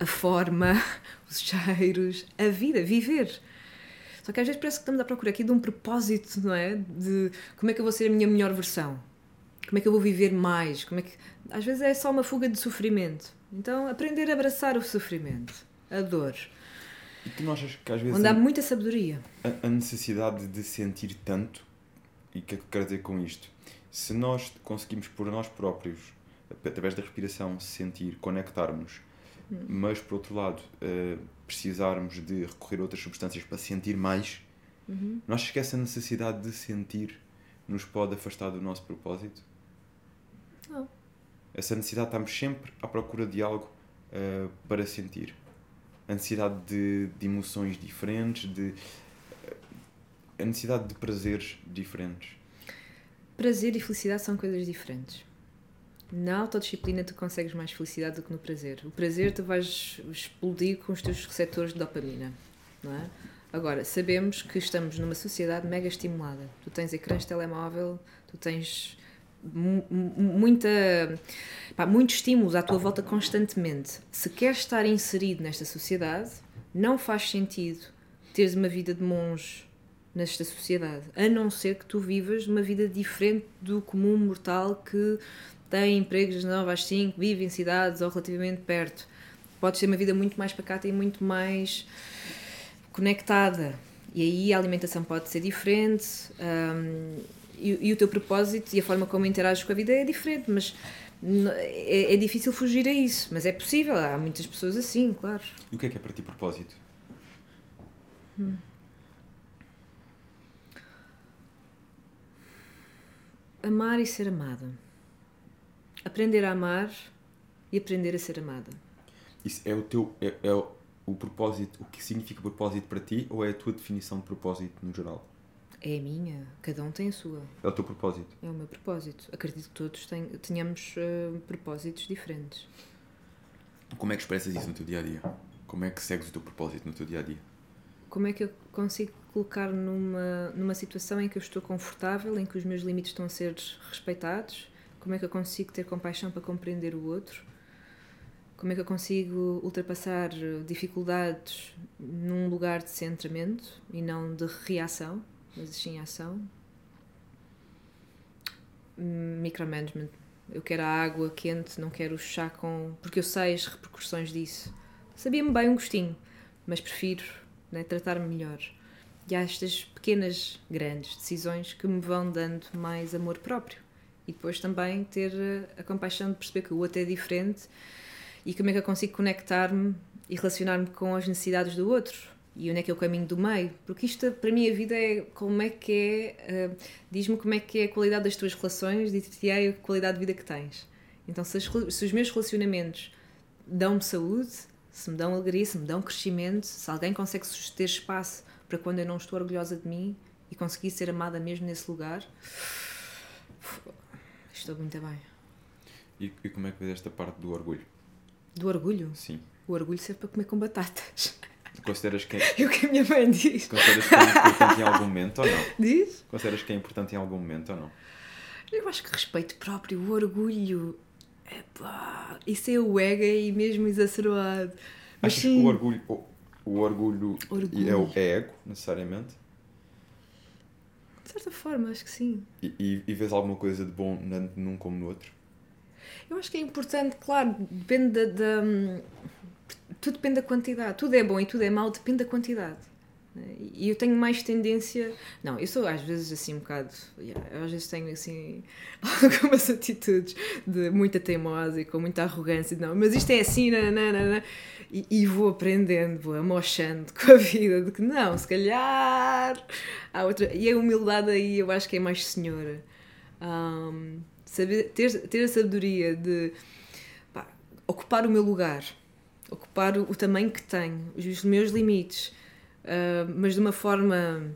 a forma, os cheiros, a vida, viver. Só que às vezes parece que estamos à procura aqui de um propósito, não é? De como é que eu vou ser a minha melhor versão? Como é que eu vou viver mais? Como é que... Às vezes é só uma fuga de sofrimento. Então, aprender a abraçar o sofrimento, a dor, E tu não achas que às vezes onde há a, muita sabedoria. a necessidade de sentir tanto, e o que é que eu quero dizer com isto? Se nós conseguimos por nós próprios, através da respiração, sentir, conectarmos, Hum. mas por outro lado eh, precisarmos de recorrer a outras substâncias para sentir mais, Uhum. não achas que essa necessidade de sentir nos pode afastar do nosso propósito? Não. Essa necessidade, estamos sempre à procura de algo eh, para sentir. A necessidade de, de emoções diferentes, de, eh, a necessidade de prazeres diferentes. Prazer e felicidade são coisas diferentes. Na autodisciplina tu consegues mais felicidade do que no prazer. O prazer tu vais explodir com os teus receptores de dopamina, não é? Agora, sabemos que estamos numa sociedade mega estimulada. Tu tens ecrãs de telemóvel, tu tens muita, pá, muitos estímulos à tua volta constantemente. Se queres estar inserido nesta sociedade, não faz sentido teres uma vida de monge nesta sociedade, a não ser que tu vivas uma vida diferente do comum mortal que tem empregos das 9 às 5, vive em cidades ou relativamente perto. Podes ter uma vida muito mais pacata e muito mais conectada. E aí a alimentação pode ser diferente hum, e, e o teu propósito e a forma como interages com a vida é diferente, mas é, é difícil fugir a isso. Mas é possível, há muitas pessoas assim, claro. E o que é que é para ti propósito? Amar e ser amada. Aprender a amar e aprender a ser amada. Isso é o teu é, é o, o propósito, o que significa propósito para ti ou é a tua definição de propósito no geral? É a minha, cada um tem a sua. É o teu propósito. É o meu propósito. Acredito que todos ten- tenhamos eh, propósitos diferentes. Como é que expressas isso no teu dia a dia? Como é que segues o teu propósito no teu dia a dia? Como é que eu consigo colocar numa, numa situação em que eu estou confortável, em que os meus limites estão a ser respeitados? Como é que eu consigo ter compaixão para compreender o outro? Como é que eu consigo ultrapassar eh, dificuldades num lugar de centramento e não de reação, mas sim ação? Micromanagement. Eu quero a água quente, não quero o chá com. porque eu sei as repercussões disso. Sabia-me bem um gostinho, mas prefiro né, tratar-me melhor. E há estas pequenas, grandes decisões que me vão dando mais amor próprio. E depois também ter eh, a compaixão de perceber que o outro é diferente e como é que eu consigo conectar-me e relacionar-me com as necessidades do outro. E onde é que é o caminho do meio? Porque isto, para mim, a vida é como é que é. eh, Diz-me como é que é a qualidade das tuas relações, diz-te a qualidade de vida que tens. Então, se, as se os meus relacionamentos dão-me saúde, se me dão alegria, se me dão crescimento, se alguém consegue ter espaço para quando eu não estou orgulhosa de mim e conseguir ser amada mesmo nesse lugar, estou muito bem. E, e como é que vês esta parte do orgulho? Do orgulho? Sim. O orgulho serve para comer com batatas. Consideras que, É o que a minha mãe diz. consideras que é importante em algum momento ou não? Diz? Consideras que é importante em algum momento ou não? Eu acho que respeito próprio, o orgulho. Epá, isso é o ego e mesmo exacerbado. Mas Achas que sim, o orgulho, o, o orgulho, Orgulho. É, o, é ego, necessariamente? de certa forma, acho que sim. E, e, e vês alguma coisa de bom num como no outro? Eu acho que é importante, claro, depende da, da- Tudo depende da quantidade. Tudo é bom e tudo é mau, depende da quantidade. E eu tenho mais tendência. Não, eu sou às vezes assim um bocado. Yeah, às vezes tenho assim algumas atitudes de muita teimosa e com muita arrogância. Não, mas isto é assim, nanana, e, e vou aprendendo, vou amochando com a vida de que não, se calhar há outra. E a humildade aí eu acho que é mais senhora. Um, saber, ter, ter a sabedoria de pá, ocupar o meu lugar, ocupar o, o tamanho que tenho, os meus limites uh, mas de uma forma.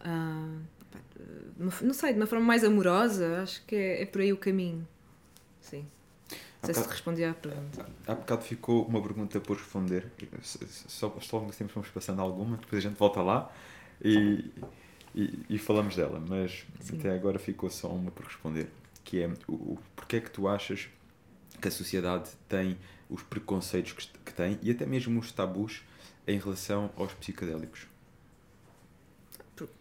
Uh, não sei, de uma forma mais amorosa, acho que é, é por aí o caminho. Sim. Não sei se respondi à pergunta. Há bocado ficou uma pergunta por responder. Só, só ao tempo vamos passando alguma, depois a gente volta lá e, e, e falamos dela. Mas Sim. até agora ficou só uma por responder. Que é o, o porquê é que tu achas que a sociedade tem os preconceitos que, que tem e até mesmo os tabus em relação aos psicodélicos?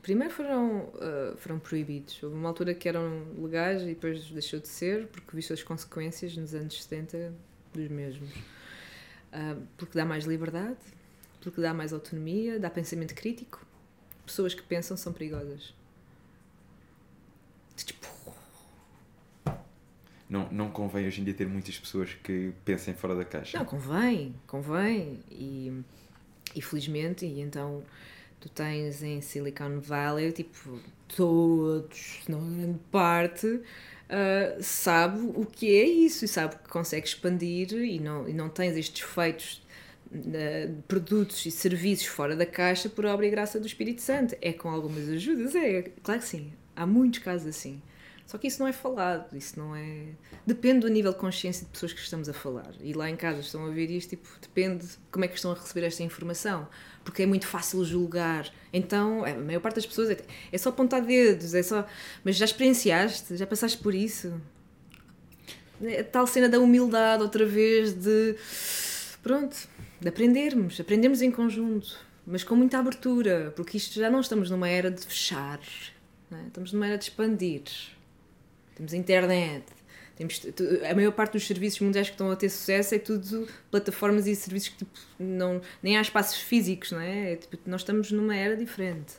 Primeiro foram, uh, foram proibidos. Houve uma altura que eram legais e depois deixou de ser, porque viu as consequências nos anos 70 dos mesmos. Uh, porque dá mais liberdade, porque dá mais autonomia, dá pensamento crítico. Pessoas que pensam são perigosas. Tipo. Não, não convém hoje em dia ter muitas pessoas que pensem fora da caixa. Não, convém, convém. E e felizmente, e então tu tens em Silicon Valley, tipo, todos, não grande parte, uh, sabe o que é isso e sabe que consegue expandir e não, e não tens estes feitos de produtos e serviços fora da caixa por obra e graça do Espírito Santo. É com algumas ajudas, é, claro que sim. Há muitos casos assim. Só que isso não é falado, isso não é. Depende do nível de consciência de pessoas que estamos a falar. E lá em casa estão a ver isto, tipo, depende de como é que estão a receber esta informação. Porque é muito fácil julgar. Então, a maior parte das pessoas é, é só apontar dedos, é só. Mas já experienciaste? Já passaste por isso? A tal cena da humildade, outra vez, de. Pronto, de aprendermos, aprendermos em conjunto, mas com muita abertura, porque isto já não estamos numa era de fechar, é? estamos numa era de expandir temos internet, temos, a maior parte dos serviços mundiais que estão a ter sucesso é tudo plataformas e serviços que tipo, não, nem há espaços físicos, não é? é tipo, nós estamos numa era diferente.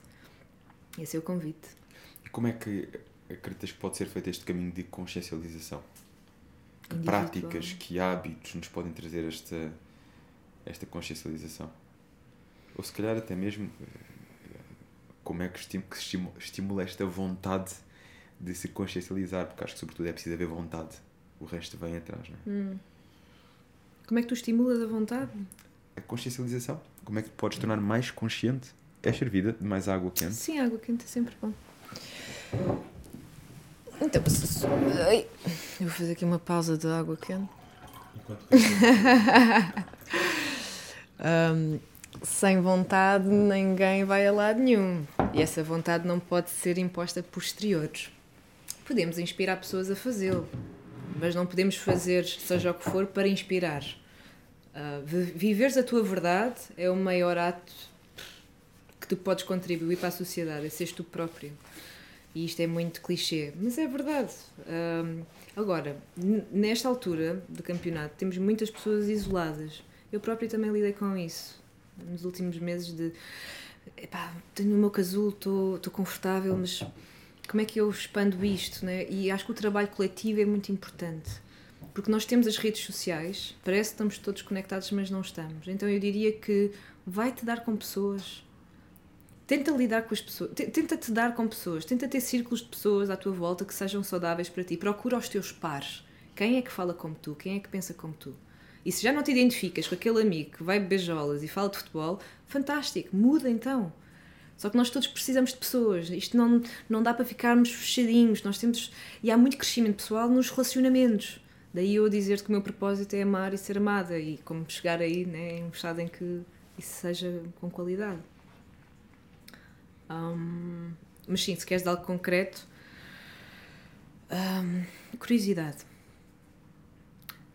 Esse é o convite. E como é que acreditas que pode ser feito este caminho de consciencialização? Que práticas, que hábitos nos podem trazer esta, esta consciencialização? Ou se calhar até mesmo eh, como é que estimula esta vontade de se consciencializar, porque acho que sobretudo é preciso haver vontade. O resto vem atrás, não é? Hum. Como é que tu estimulas a vontade? A consciencialização. Como é que tu podes tornar mais consciente? Queres servida de mais água quente? Sim, água quente é sempre bom. Então, eu vou fazer aqui uma pausa de água quente. Enquanto um, sem vontade ninguém vai a lado nenhum. E essa vontade não pode ser imposta por exteriores podemos inspirar pessoas a fazê-lo, mas não podemos fazer, seja o que for, para inspirar. Uh, viveres a tua verdade é o maior ato que tu podes contribuir para a sociedade, é seres tu próprio. E isto é muito clichê, mas é verdade. Uh, agora, nesta altura do campeonato, temos muitas pessoas isoladas. Eu própria também lidei com isso nos últimos meses de epá, tenho o meu casulo, estou confortável, mas como é que eu expando isto, né? E acho que o trabalho coletivo é muito importante. Porque nós temos as redes sociais, parece que estamos todos conectados, mas não estamos. Então eu diria que vai-te dar com pessoas. Tenta lidar com as pessoas, tenta te dar com pessoas, tenta ter círculos de pessoas à tua volta que sejam saudáveis para ti. Procura os teus pares. Quem é que fala como tu? Quem é que pensa como tu? E se já não te identificas com aquele amigo que vai beijolas e fala de futebol, fantástico, muda então. Só que nós todos precisamos de pessoas. Isto não, não dá para ficarmos fechadinhos. Nós temos. E há muito crescimento pessoal nos relacionamentos. Daí eu dizer que o meu propósito é amar e ser amada. E como chegar aí, né, em um estado em que isso seja com qualidade. Um, mas sim, se queres de algo concreto. Um, curiosidade.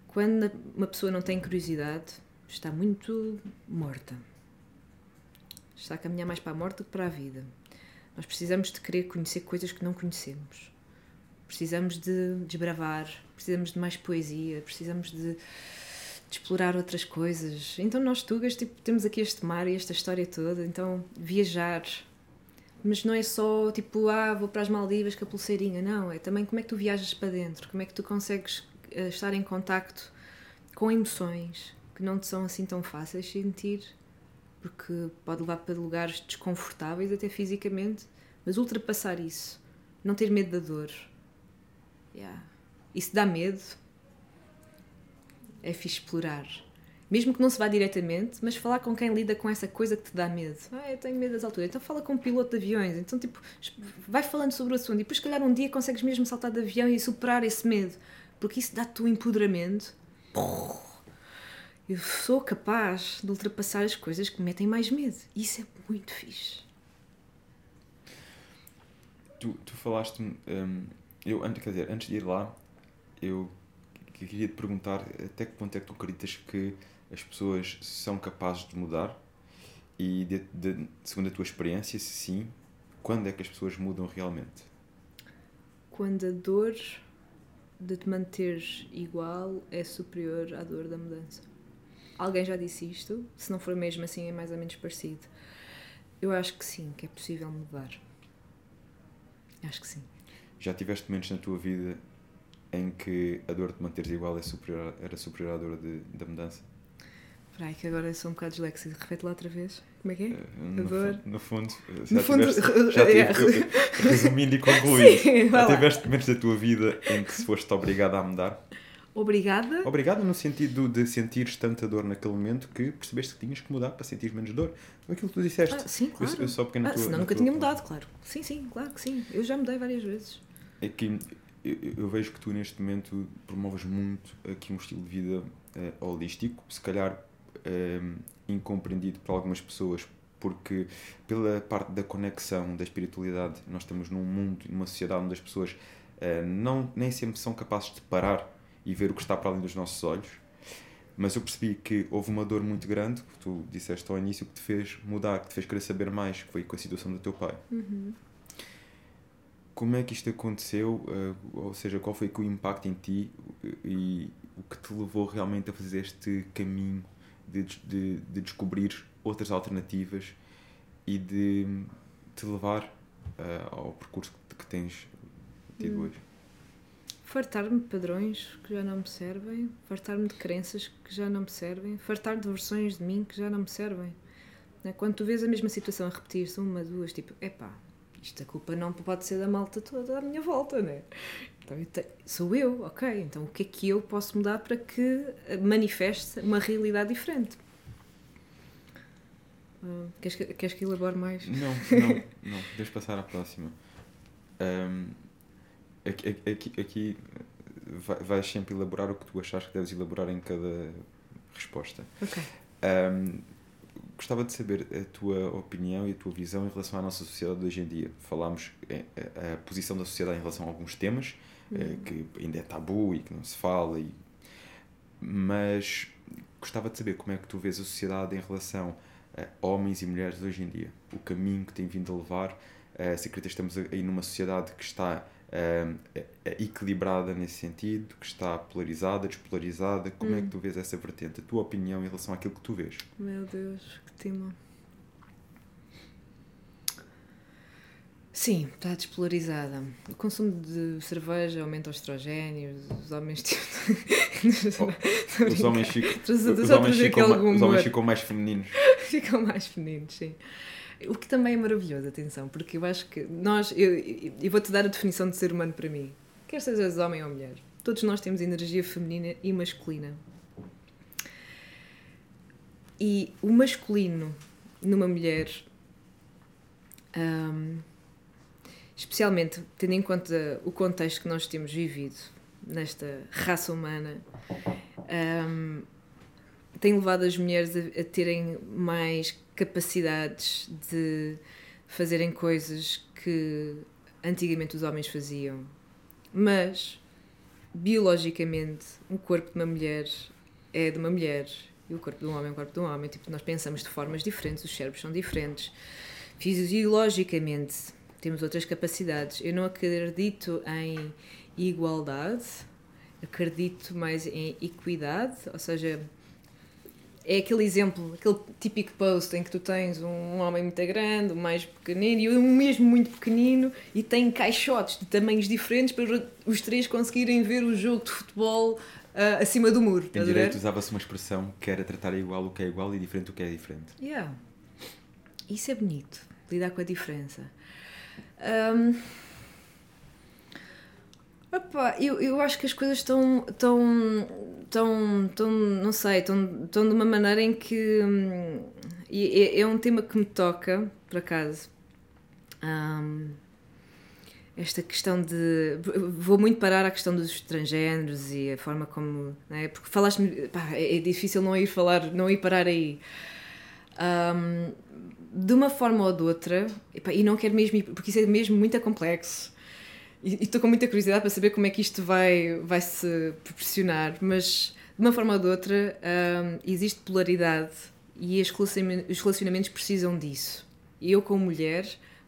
Quando uma pessoa não tem curiosidade, está muito morta está a caminhar mais para a morte do que para a vida. Nós precisamos de querer conhecer coisas que não conhecemos. Precisamos de desbravar, precisamos de mais poesia, precisamos de, de explorar outras coisas. Então nós tugas tipo, temos aqui este mar e esta história toda, então viajar. Mas não é só tipo, ah, vou para as Maldivas com a pulseirinha, não, é também como é que tu viajas para dentro, como é que tu consegues uh, estar em contacto com emoções que não te são assim tão fáceis sentir, porque pode levar para lugares desconfortáveis até fisicamente, mas ultrapassar isso, não ter medo da dor. Yeah. Isso dá medo, é fixe explorar. Mesmo que não se vá diretamente, mas falar com quem lida com essa coisa que te dá medo. Ah, eu tenho medo das alturas. Então fala com um piloto de aviões. Então, tipo, vai falando sobre o assunto. E depois, se calhar, um dia consegues mesmo saltar de avião e superar esse medo. Porque isso dá-te o empoderamento. Eu sou capaz de ultrapassar as coisas que me metem mais medo. Isso é muito fixe. Tu, tu falaste-me. Um, eu, quer dizer, antes de ir lá, eu queria te perguntar até que ponto é que tu acreditas que as pessoas são capazes de mudar e, de, de, segundo a tua experiência, se sim, quando é que as pessoas mudam realmente? Quando a dor de te manteres igual é superior à dor da mudança. Alguém já disse isto? Se não for mesmo assim, é mais ou menos parecido. Eu acho que sim, que é possível mudar. Acho que sim. Já tiveste momentos na tua vida em que a dor de manteres igual é superior, era superior à dor de, da mudança? Espera aí, que agora sou um bocado disléxico. Repete lá outra vez. Como é que é? Uh, no, dor... no fundo, já no fundo, tiveste, já tive, resumindo e concluindo, já tiveste momentos da tua vida em que se foste obrigada a mudar? Obrigada? Obrigada no sentido de sentires tanta dor naquele momento que percebeste que tinhas que mudar para sentir menos dor. Aquilo que tu disseste. Ah, sim, claro. Eu, eu só ah, tua, senão nunca tinha mudado, claro. Sim, sim, claro que sim. Eu já mudei várias vezes. É que eu, eu, vejo que tu neste momento promoves muito aqui um estilo de vida uh, holístico, se calhar uh, incompreendido por algumas pessoas, porque pela parte da conexão, da espiritualidade, nós estamos num mundo, numa sociedade onde as pessoas uh, não, nem sempre são capazes de parar e ver o que está para além dos nossos olhos. Mas eu percebi que houve uma dor muito grande, que tu disseste ao início, que te fez mudar, que te fez querer saber mais, que foi com a situação do teu pai. Uhum como é que isto aconteceu, uh, ou seja, qual foi o impacto em ti e o que te levou realmente a fazer este caminho de, de, de descobrir outras alternativas e de te levar uh, ao percurso que, que tens tido hum. hoje? Fartar-me de padrões que já não me servem, fartar-me de crenças que já não me servem, fartar de versões de mim que já não me servem. Né? Quando tu vês a mesma situação a repetir-se uma, duas, tipo, epá, isto a culpa não pode ser da malta toda à minha volta, né? Então, eu sou eu, ok, então o que é que eu posso mudar para que manifeste uma realidade diferente? Uh, queres, que, queres que elabore mais? Não, não, não, deixa passar à próxima. Um, aqui, aqui, aqui vais sempre elaborar o que tu achas que deves elaborar em cada resposta. Ok. Um, gostava de saber a tua opinião e a tua visão em relação à nossa sociedade de hoje em dia. Falámos a, a posição da sociedade em relação a alguns temas uhum. que ainda é tabu e que não se fala, e... mas gostava de saber como é que tu vês a sociedade em relação a homens e mulheres de hoje em dia, o caminho que tem vindo a levar. Uh, se acreditas estamos aí numa sociedade que está uh, equilibrada nesse sentido, que está polarizada, despolarizada. Como hum. é que hum. tu vês essa vertente? A tua opinião em relação àquilo que tu vês? Meu Deus, que tema. Sim, está despolarizada. O consumo de cerveja aumenta os estrogénios, os homens. oh, os homens ficam, os, os, homens ficam, os homens ficam mais femininos. ficam mais femininos, sim. O que também é maravilhoso, atenção, porque eu acho que nós, eu, eu vou-te dar a definição de ser humano para mim, quer sejas homem ou mulher, todos nós temos energia feminina e masculina. E o masculino numa mulher, um, especialmente tendo em conta o contexto que nós temos vivido nesta raça humana, um, tem levado as mulheres a, a terem mais capacidades de fazerem coisas que antigamente os homens faziam. Mas, biologicamente, o corpo de uma mulher é de uma mulher e o corpo de um homem é o corpo de um homem. Tipo, nós pensamos de formas diferentes, os cérebros são diferentes. Fisiologicamente, temos outras capacidades. Eu não acredito em igualdade, acredito mais em equidade, ou seja, é aquele exemplo, aquele típico post em que tu tens um homem muito grande, um mais pequenino e um mesmo muito pequenino e tem caixotes de tamanhos diferentes para os três conseguirem ver o jogo de futebol uh, acima do muro. Em direito usava-se uma expressão que era tratar igual o que é igual e diferente o que é diferente. Yeah. Isso é bonito, lidar com a diferença. Um, opa, eu, eu acho que as coisas estão, estão, estão, estão não sei, estão, de uma maneira em que hum, é, é um tema que me toca, por acaso. Um, esta questão de. Vou muito parar à questão dos transgêneros e a forma como. É? Porque falaste-me. É difícil não ir falar, não ir parar aí. Um, de uma forma ou de outra, e não quero mesmo ir, porque isso é mesmo muito complexo. E estou com muita curiosidade para saber como é que isto vai, vai se proporcionar, mas de uma forma ou de outra um, existe polaridade e os relacionamentos precisam disso. Eu, como mulher,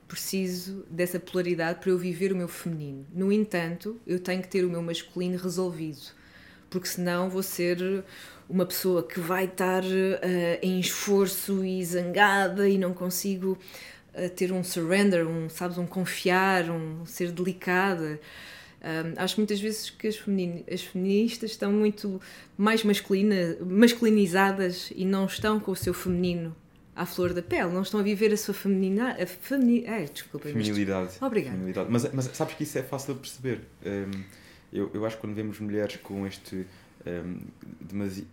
preciso dessa polaridade para eu viver o meu feminino. No entanto, eu tenho que ter o meu masculino resolvido, porque senão vou ser uma pessoa que vai estar uh, em esforço e zangada e não consigo uh, ter um surrender, um, sabes, um confiar, um ser delicada. Um, acho muitas vezes que as, as, feministas estão muito mais masculina, masculinizadas e não estão com o seu feminino à flor da pele, não estão a viver a sua feminina, a femini, é, desculpa, feminilidade. Obrigada. Feminilidade. Mas, mas sabes que isso é fácil de perceber. Um, eu, eu acho que quando vemos mulheres com este um, demasi...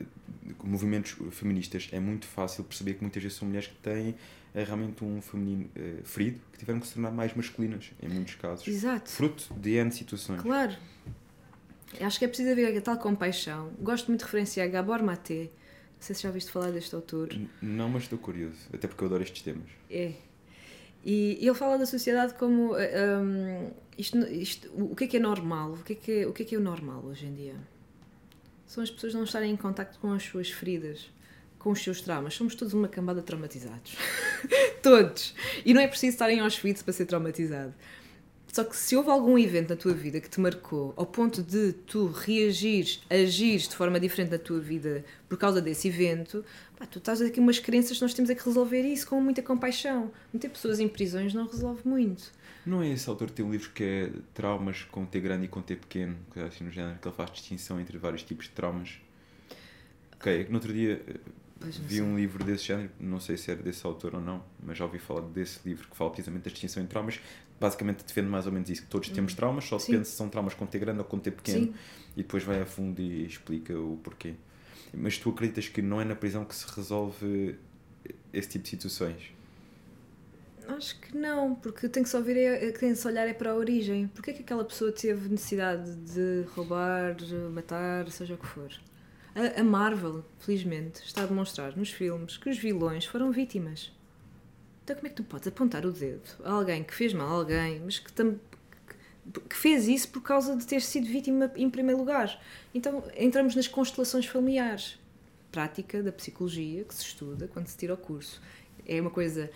movimentos feministas é muito fácil perceber que muitas vezes são mulheres que têm é, realmente um feminino uh, ferido que tiveram que se tornar mais masculinas em muitos casos. Exato. Fruto de N situações. Claro. Acho que é preciso haver a tal compaixão. Gosto muito de referenciar Gabor Maté não sei se já ouviste falar deste autor. Não, mas estou curioso, até porque eu adoro estes temas. É. E ele fala da sociedade como. Eh, um, isto, isto, o que é que é normal? O que é que é, o que é que é o normal hoje em dia? São as pessoas não estarem em contato com as suas feridas, com os seus traumas. Somos todos uma cambada traumatizados. todos! E não é preciso estarem aos Auschwitz para ser traumatizado. Só que se houve algum evento na tua vida que te marcou ao ponto de tu reagires, agires de forma diferente na tua vida por causa desse evento, pá, tu estás aqui umas crenças nós temos é que resolver isso com muita compaixão. Meter pessoas em prisões não resolve muito. Não é esse autor que tem um livro que é Traumas com T grande e com T pequeno, que é assim no género, que ele faz distinção entre vários tipos de traumas. Ok, no outro dia vi um livro desse género, não sei se era desse autor ou não, mas já ouvi falar desse livro que fala precisamente da distinção entre traumas, basicamente defende mais ou menos isso, que todos hum. temos traumas, só depende se são traumas com T grande ou com T pequeno, Sim. e depois vai a fundo e explica o porquê. Mas tu acreditas que não é na prisão que se resolve esse tipo de situações? Acho que não, porque tem que só ver, é, tem que se olhar é para a origem. Porquê é que aquela pessoa teve necessidade de roubar, matar, seja o que for? A, a Marvel, felizmente, está a demonstrar nos filmes que os vilões foram vítimas então como é que tu podes apontar o dedo a alguém que fez mal a alguém, mas que, tam, que fez isso por causa de ter sido vítima em primeiro lugar? Então entramos nas constelações familiares, prática da psicologia que se estuda quando se tira o curso. É uma coisa,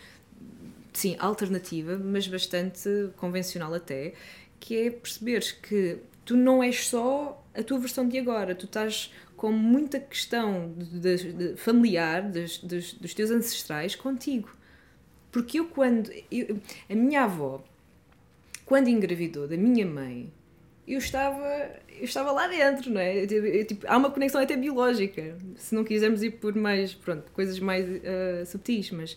sim, alternativa, mas bastante convencional até, que é perceberes que tu não és só a tua versão de agora, tu estás com muita questão de, de, familiar dos, dos, dos teus ancestrais contigo. Porque eu, quando. Eu, a minha avó, quando engravidou da minha mãe, eu estava, eu estava lá dentro, não é? Eu, eu, tipo, há uma conexão até biológica, se não quisermos ir por mais, pronto, coisas mais uh, subtis, mas.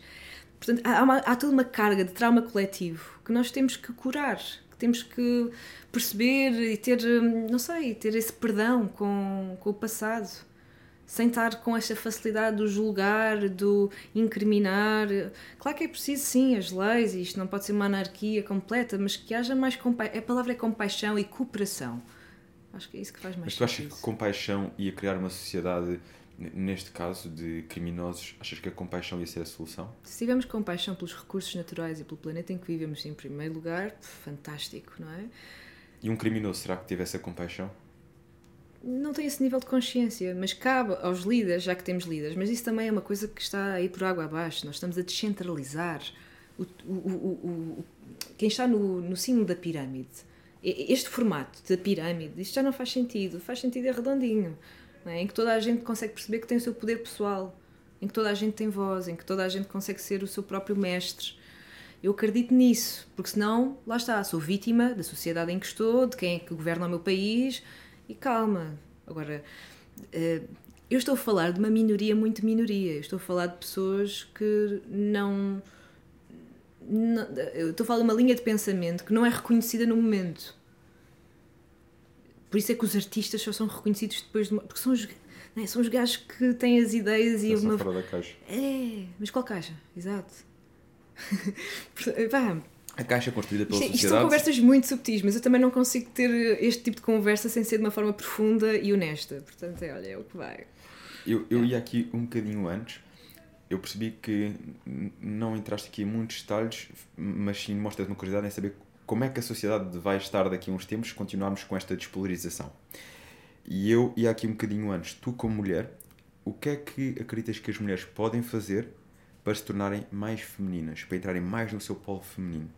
Portanto, há, uma, há toda uma carga de trauma coletivo que nós temos que curar, temos que perceber e ter, hum, não sei, ter esse perdão com, com o passado sem estar com esta facilidade do julgar, do incriminar. Claro que é preciso, sim, as leis, e isto não pode ser uma anarquia completa, mas que haja mais compaixão. A palavra é compaixão e cooperação. Acho que é isso que faz mais Mas tu achas que compaixão ia criar uma sociedade, neste caso, de criminosos? Achas que a compaixão ia ser a solução? Se tivermos compaixão pelos recursos naturais e pelo planeta em que vivemos, em primeiro lugar, fantástico, não é? E um criminoso, será que tivesse a compaixão? não tem esse nível de consciência, mas cabe aos líderes, já que temos líderes, mas isso também é uma coisa que está aí por água abaixo. Nós estamos a descentralizar o, o, o, quem está no, no cimo da pirâmide. Este formato da pirâmide, isto já não faz sentido. Faz sentido é redondinho, é? em que toda a gente consegue perceber que tem o seu poder pessoal. em que toda a gente tem voz, em que toda a gente consegue ser o seu próprio mestre. Eu acredito nisso, porque senão, lá está, sou vítima da sociedade em que estou, de quem é que governa o meu país, e calma. Agora, eh, eu estou a falar de uma minoria muito minoria, eu estou a falar de pessoas que não. não eu estou a falar de uma linha de pensamento que não é reconhecida no momento. Por isso é que os artistas só são reconhecidos depois de uma. Porque são os, né, são os gajos que têm as ideias e uma. fora da caixa. É, mas qual caixa? Exato. Pá, A caixa construída pela isto, é- isto são sociedade. conversas muito subtis, mas eu também não consigo ter este tipo de conversa sem ser de uma forma profunda e honesta. Portanto, é, olha, é o que vai. Eu, eu ia aqui um bocadinho antes. Eu percebi que não entraste aqui em muitos detalhes, mas sim mostras uma curiosidade em saber como é que a sociedade vai estar daqui a uns tempos se continuarmos com esta despolarização. E eu ia aqui um bocadinho antes. Tu, como mulher, o que é que acreditas que as mulheres podem fazer para se tornarem mais femininas, para entrarem mais no seu polo feminino?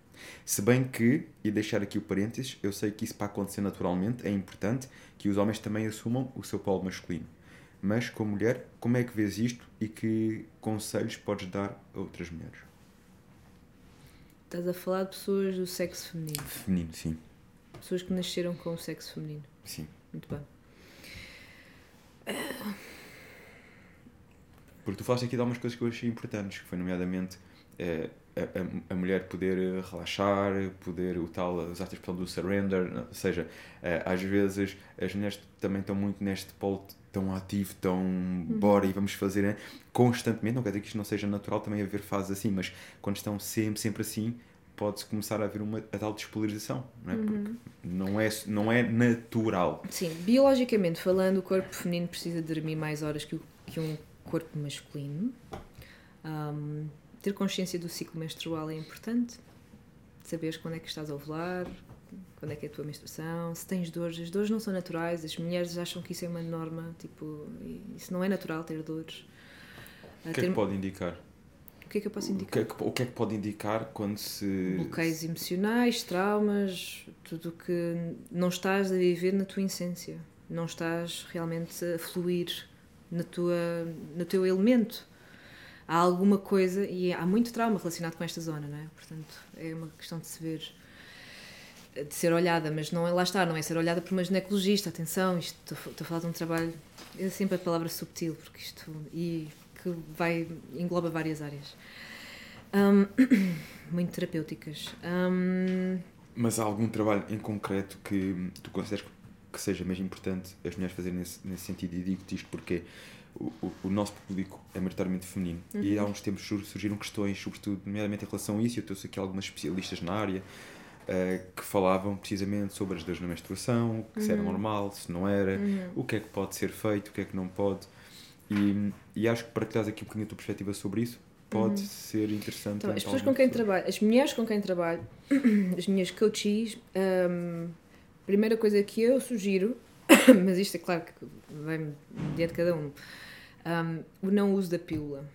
Se bem que, e deixar aqui o parênteses, eu sei que isso para acontecer naturalmente é importante que os homens também assumam o seu polo masculino. Mas, como mulher, como é que vês isto e que conselhos podes dar a outras mulheres? Estás a falar de pessoas do sexo feminino. Feminino, sim. Pessoas que nasceram com o sexo feminino. Sim. Muito bem. Porque tu falaste aqui de algumas coisas que eu achei importantes, que foi nomeadamente eh, a, a, a mulher poder eh, relaxar, poder o tal, usaste a expressão do surrender, ou seja, eh, às vezes as mulheres também estão muito neste polo tão ativo, tão bora e vamos fazer eh, constantemente, não quer dizer que isto não seja natural também haver fases assim, mas quando estão sempre, sempre assim, pode-se começar a haver uma a tal despolarização, não é? Porque não é, não é natural. Sim, biologicamente falando, o corpo feminino precisa dormir mais horas que, o- que um corpo masculino. Ahm, ter consciência do ciclo menstrual é importante. Saberes quando é que estás a ovular, quando é que é a tua menstruação, se tens dores. As dores não são naturais, as mulheres acham que isso é uma norma, tipo, isso não é natural ter dores. O que é que ter- pode indicar? o que é que eu posso O que, indicar? é que, o que é que pode indicar quando se. Bloqueios emocionais, traumas, tudo o que não estás a viver na tua essência, não estás realmente a fluir na tua, no teu elemento. Há alguma coisa, e há muito trauma relacionado com esta zona, não é? Portanto, é uma questão de se ver, de ser olhada, mas não é, lá está, não é ser olhada por uma ginecologista, atenção, isto, estou, estou a falar de um trabalho, é sempre a palavra subtil, porque isto, e que vai, engloba várias áreas. Hum, muito terapêuticas. Hum, Mas há algum trabalho em concreto que tu consideres que seja mesmo importante as mulheres fazerem nesse, nesse sentido? E digo-te isto porque o, o, o nosso público é maioritariamente feminino e há uns tempos sur- surgiram questões, sobretudo, nomeadamente em relação a isso, eu trouxe aqui algumas especialistas na área eh, que falavam precisamente sobre as dores na menstruação, se era normal, se não era, o que é que pode ser feito, o que é que não pode. E, e acho que que aqui um bocadinho a tua perspectiva sobre isso, pode ser interessante. Então, as pessoas com quem trabalho, as mulheres com quem trabalho, as minhas coaches, hum, primeira coisa que eu sugiro, mas isto é claro que vem diante de cada um, hum, o não uso da pílula.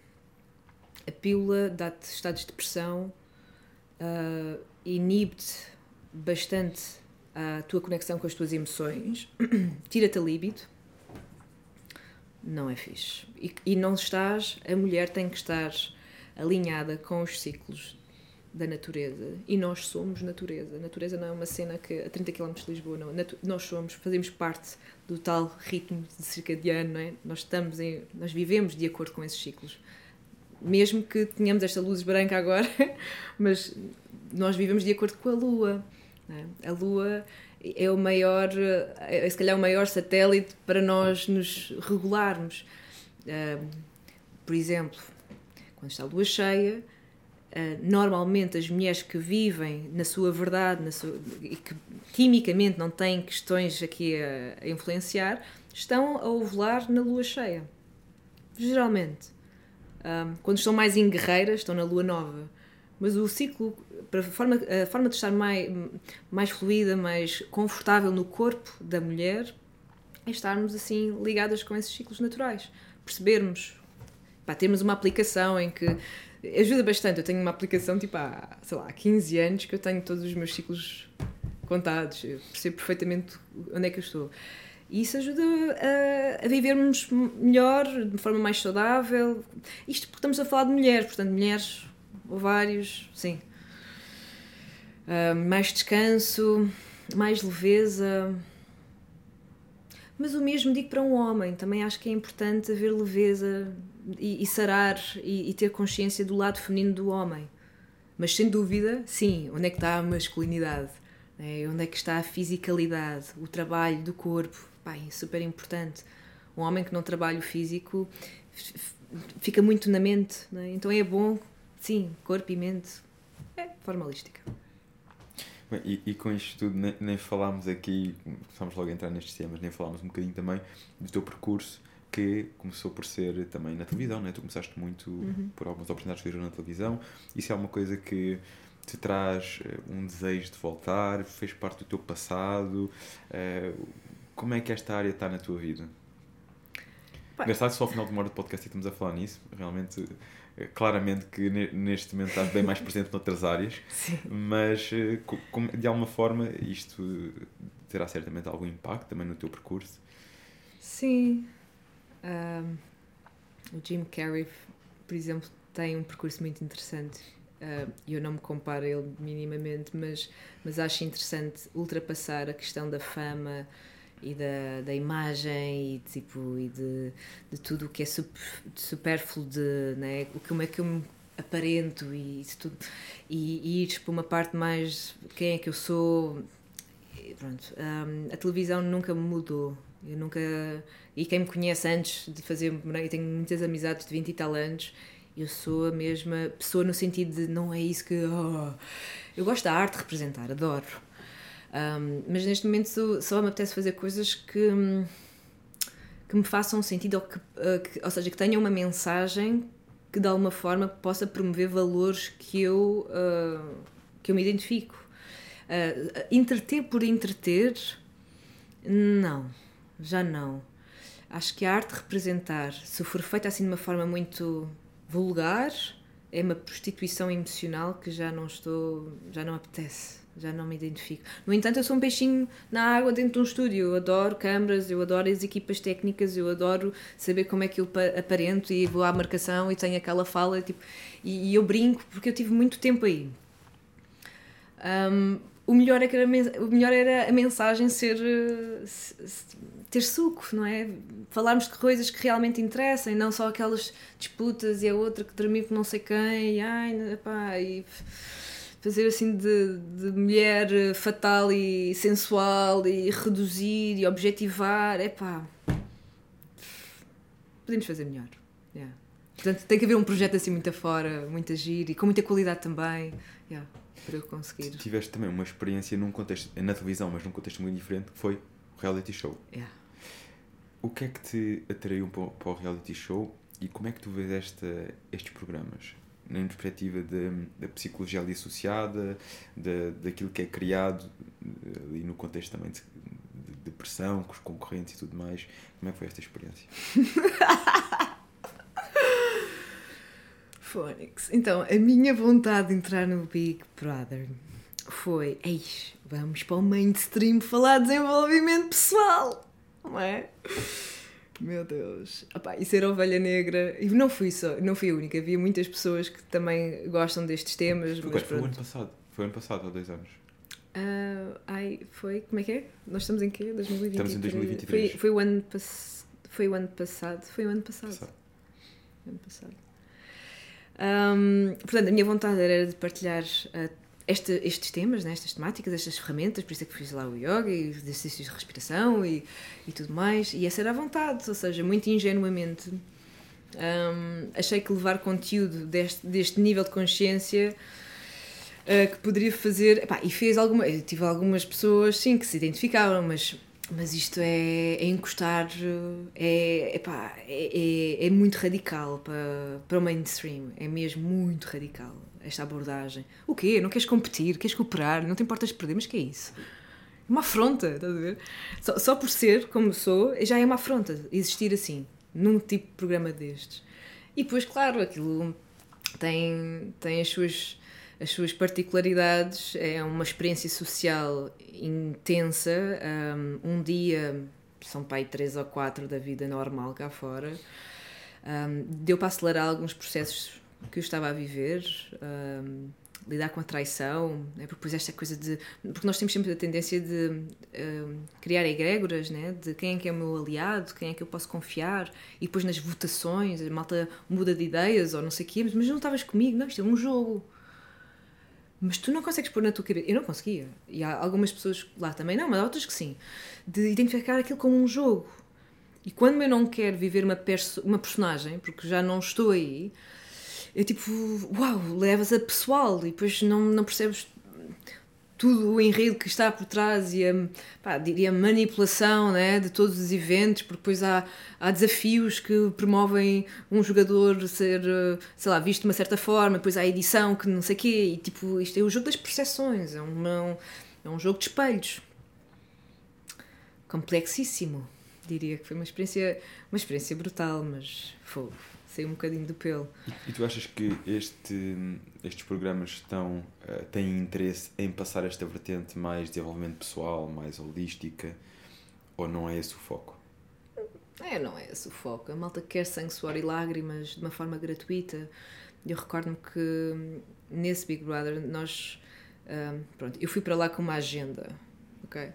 A pílula dá-te estados de depressão, ah, inibe-te bastante a tua conexão com as tuas emoções, tira-te a libido, não é fixe. E, e não estás, a mulher tem que estar alinhada com os ciclos da natureza. E nós somos natureza. A natureza não é uma cena que a 30 km de Lisboa, não. Nós somos, fazemos parte do tal ritmo circadiano, não é? Nós estamos em, nós vivemos de acordo com esses ciclos. Mesmo que tenhamos esta luz branca agora, mas nós vivemos de acordo com a lua. é? A lua é o maior, é se calhar o maior satélite para nós nos regularmos. Ahm, por exemplo, quando está a lua cheia, ah, normalmente as mulheres que vivem na sua verdade na sua- e que quimicamente não têm questões aqui a, a influenciar, estão a ovular na lua cheia. Geralmente. Ahm, quando estão mais em guerreiras, estão na lua nova. Mas o ciclo, para a forma, a forma de estar mais, mais fluida, mais confortável no corpo da mulher, é estarmos assim ligadas com esses ciclos naturais. Percebermos, pá, termos uma aplicação em que ajuda bastante. Eu tenho uma aplicação tipo há, sei lá, há 15 anos que eu tenho todos os meus ciclos contados. Eu percebo perfeitamente onde é que eu estou. E isso ajuda a, a, vivermos melhor, de forma mais saudável. Isto porque estamos a falar de mulheres, portanto, mulheres, ovários, sim. Uh, mais descanso, mais leveza. Mas o mesmo digo para um homem, também acho que é importante haver leveza e, e sarar e, e, ter consciência do lado feminino do homem. Mas sem dúvida, sim, onde é que está a masculinidade? Né? Onde é que está a fisicalidade, o trabalho do corpo? Pai, é super importante. Um homem que não trabalha o físico fica muito na mente, né? então é bom, sim, corpo e mente, é formalística. Bem, e, e, com isto tudo, nem, nem falámos aqui, começámos logo a entrar nestes temas, nem falámos um bocadinho também do teu percurso, que começou por ser também na televisão, né? tu começaste muito uhum. por algumas oportunidades de ver na televisão. Isso é uma coisa que te traz eh, um desejo de voltar, fez parte do teu passado. Uh, como é que esta área está na tua vida? Engraçado, só ao final de uma hora de podcast e estamos a falar nisso. Realmente claramente que neste momento estás bem mais presente noutras áreas, Sim. mas eh, de alguma forma isto terá certamente algum impacto também no teu percurso. Sim. Um, o Jim Carrey, por exemplo, tem um percurso muito interessante. Uh, eu não me comparo a ele minimamente, mas, mas acho interessante ultrapassar a questão da fama e da, da imagem e, tipo, e de, de tudo o que é super, supérfluo de né, o como é que eu me aparento e isso tudo. E, e ires para uma parte mais quem é que eu sou? E pronto um, a televisão nunca me mudou. Eu nunca e quem me conhece antes de fazer eu tenho muitas amizades de 20 e tal anos eu sou a mesma pessoa no sentido de não é isso que oh, eu gosto da arte representar adoro um, mas neste momento só, me apetece fazer coisas que, que me façam sentido, ou, uh, que, ou seja, que tenham uma mensagem que de alguma forma possa promover valores que eu, uh, que eu me identifico. Uh, entreter por entreter, não, já não. Acho que a arte representar, se for feita assim de uma forma muito vulgar, é uma prostituição emocional que já não estou, já não apetece já não me identifico. No entanto, eu sou um peixinho na água dentro de um estúdio. Eu adoro câmaras, eu adoro as equipas técnicas, eu adoro saber como é que eu aparento e vou à marcação e tenho aquela fala. Tipo, e, e eu brinco porque eu tive muito tempo aí. Um, o melhor, é que era, o melhor era a mensagem ser ter suco, não é? Falarmos de coisas que realmente interessam e não só aquelas disputas e a outra que dormiu com não sei quem e ai, epá, e fazer assim de, de mulher eh, fatal e sensual e reduzir e objetivar, é pá. Podemos fazer melhor. Yeah. Portanto, tem que haver um projeto assim muito afora, muito agir e com muita qualidade também, yeah, para eu conseguir. Tiveste também uma experiência num contexto, na televisão, mas num contexto muito diferente, que foi o reality show. Yeah. O que é que te atraiu para o reality show e como é que tu vês esta, estes programas? Na perspectiva da psicologia ali associada, de, daquilo que é criado ali no contexto também de, de depressão, com os concorrentes e tudo mais. Como é que foi esta experiência? Phonics. Então, a minha vontade de entrar no Big Brother foi: eis, vamos para o mainstream falar de desenvolvimento pessoal, não é? Meu Deus. Opa, e ser ovelha negra. E não fui só, não fui a única. Havia muitas pessoas que também gostam destes temas. Foi, mas foi o ano passado. Foi o ano passado, há dois anos. Uh, ai, foi. Como é que é? Nós estamos em quê? 2023? Estamos em 2023. Foi, foi, o, ano pass... foi o ano passado. Foi o ano passado. passado. Ano passado. Um, portanto, a minha vontade era de partilhar uh, este, estes temas, né, estas temáticas, estas ferramentas, por isso é que fiz lá o yoga e os exercícios de respiração e, e tudo mais, e essa era a vontade, ou seja, muito ingenuamente. Um, achei que levar conteúdo deste, deste nível de consciência uh, que poderia fazer. Epá, e fez alguma. Tive algumas pessoas, sim, que se identificaram, mas, mas isto é, é encostar. É, epá, é, é, é muito radical para, para o mainstream. É mesmo muito radical esta abordagem. O quê? Não queres competir? Queres cooperar? Não te importas de perder? Mas que é isso? Uma afronta, estás a ver? Só, só por ser como sou, já é uma afronta existir assim, num tipo de programa destes. E depois, claro, aquilo tem, tem as, suas, as suas particularidades, é uma experiência social intensa. Um dia são pai três ou quatro da vida normal cá fora. Um, deu para acelerar alguns processos que eu estava a viver. Um, lidar com a traição, né? porque depois esta coisa de. Porque nós temos sempre a tendência de uh, criar egrégoras, né? de quem é que é o meu aliado, quem é que eu posso confiar, e depois nas votações a malta muda de ideias ou não sei o quê, mas não estavas comigo, não, isto é um jogo. Mas tu não consegues pôr na tua cabeça. Eu não conseguia. E há algumas pessoas lá também não, mas há outras que sim. De identificar aquilo como um jogo. E quando eu não quero viver uma, perso uma personagem, porque já não estou aí, eu tipo, uau, levas a pessoal e depois não, não percebes tudo o enredo que está por trás e a, pá, diria, manipulação né, de todos os eventos, porque depois há, há desafios que promovem um jogador ser, sei lá, visto de uma certa forma, depois há a edição que não sei o quê, e tipo, isto é o jogo das percepções, é, uma, é um jogo de espelhos. Complexíssimo, diria que foi uma experiência, uma experiência brutal, mas foi saiu um bocadinho do pelo. E, e tu achas que este, estes programas estão, uh, têm interesse em passar esta vertente mais desenvolvimento pessoal, mais holística, ou não é esse o foco? É, não é esse o foco. A malta quer sangue, suor e lágrimas de uma forma gratuita. Eu recordo-me que hum, nesse Big Brother nós. Um, pronto, eu fui para lá com uma agenda, ok?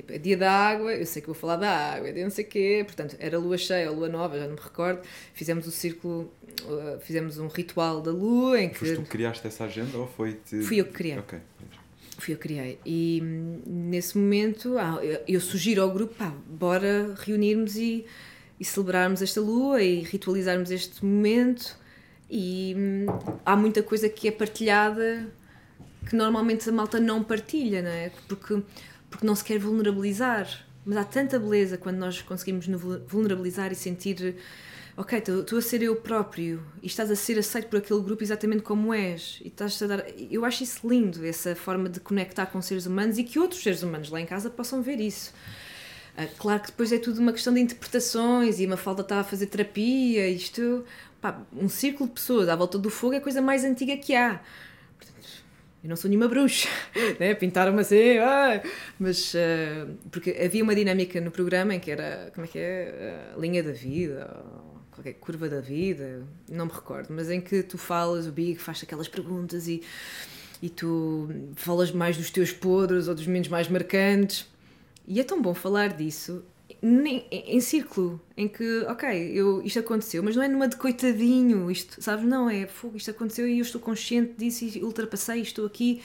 Tipo, é dia da água, eu sei que vou falar da água, é dia não sei o quê, portanto, era lua cheia ou lua nova, já não me recordo. Fizemos o círculo, uh, fizemos um ritual da lua em que. Foste tu que criaste essa agenda ou foi -te... Fui eu que criei. Ok. Fui eu que criei. E hum, nesse momento, ah, eu, eu, sugiro ao grupo, pá, bora reunirmos e, e celebrarmos esta lua e ritualizarmos este momento. E hum, há muita coisa que é partilhada que normalmente a malta não partilha, não é? Porque porque não se quer vulnerabilizar. Mas há tanta beleza quando nós conseguimos nos vulnerabilizar e sentir, ok, estou a ser eu próprio e estás a ser aceito por aquele grupo exatamente como és. E estás a dar. Eu acho isso lindo, essa forma de conectar com seres humanos e que outros seres humanos lá em casa possam ver isso. Ah, claro que depois é tudo uma questão de interpretações e uma falta está a fazer terapia, isto. Pá, um círculo de pessoas à volta do fogo é a coisa mais antiga que há eu não sou nenhuma bruxa, né? pintaram-me assim, ah! mas uh, porque havia uma dinâmica no programa em que era, como é que é, uh, linha da vida, qualquer curva da vida, não me recordo, mas em que tu falas, o Big faz aquelas perguntas e, e tu falas mais dos teus podres ou dos menos mais marcantes, e é tão bom falar disso nem, em círculo, em que, ok, eu, isto aconteceu, mas não é numa de coitadinho, isto, sabes? Não, é fogo, isto aconteceu e eu estou consciente disso e ultrapassei, estou aqui.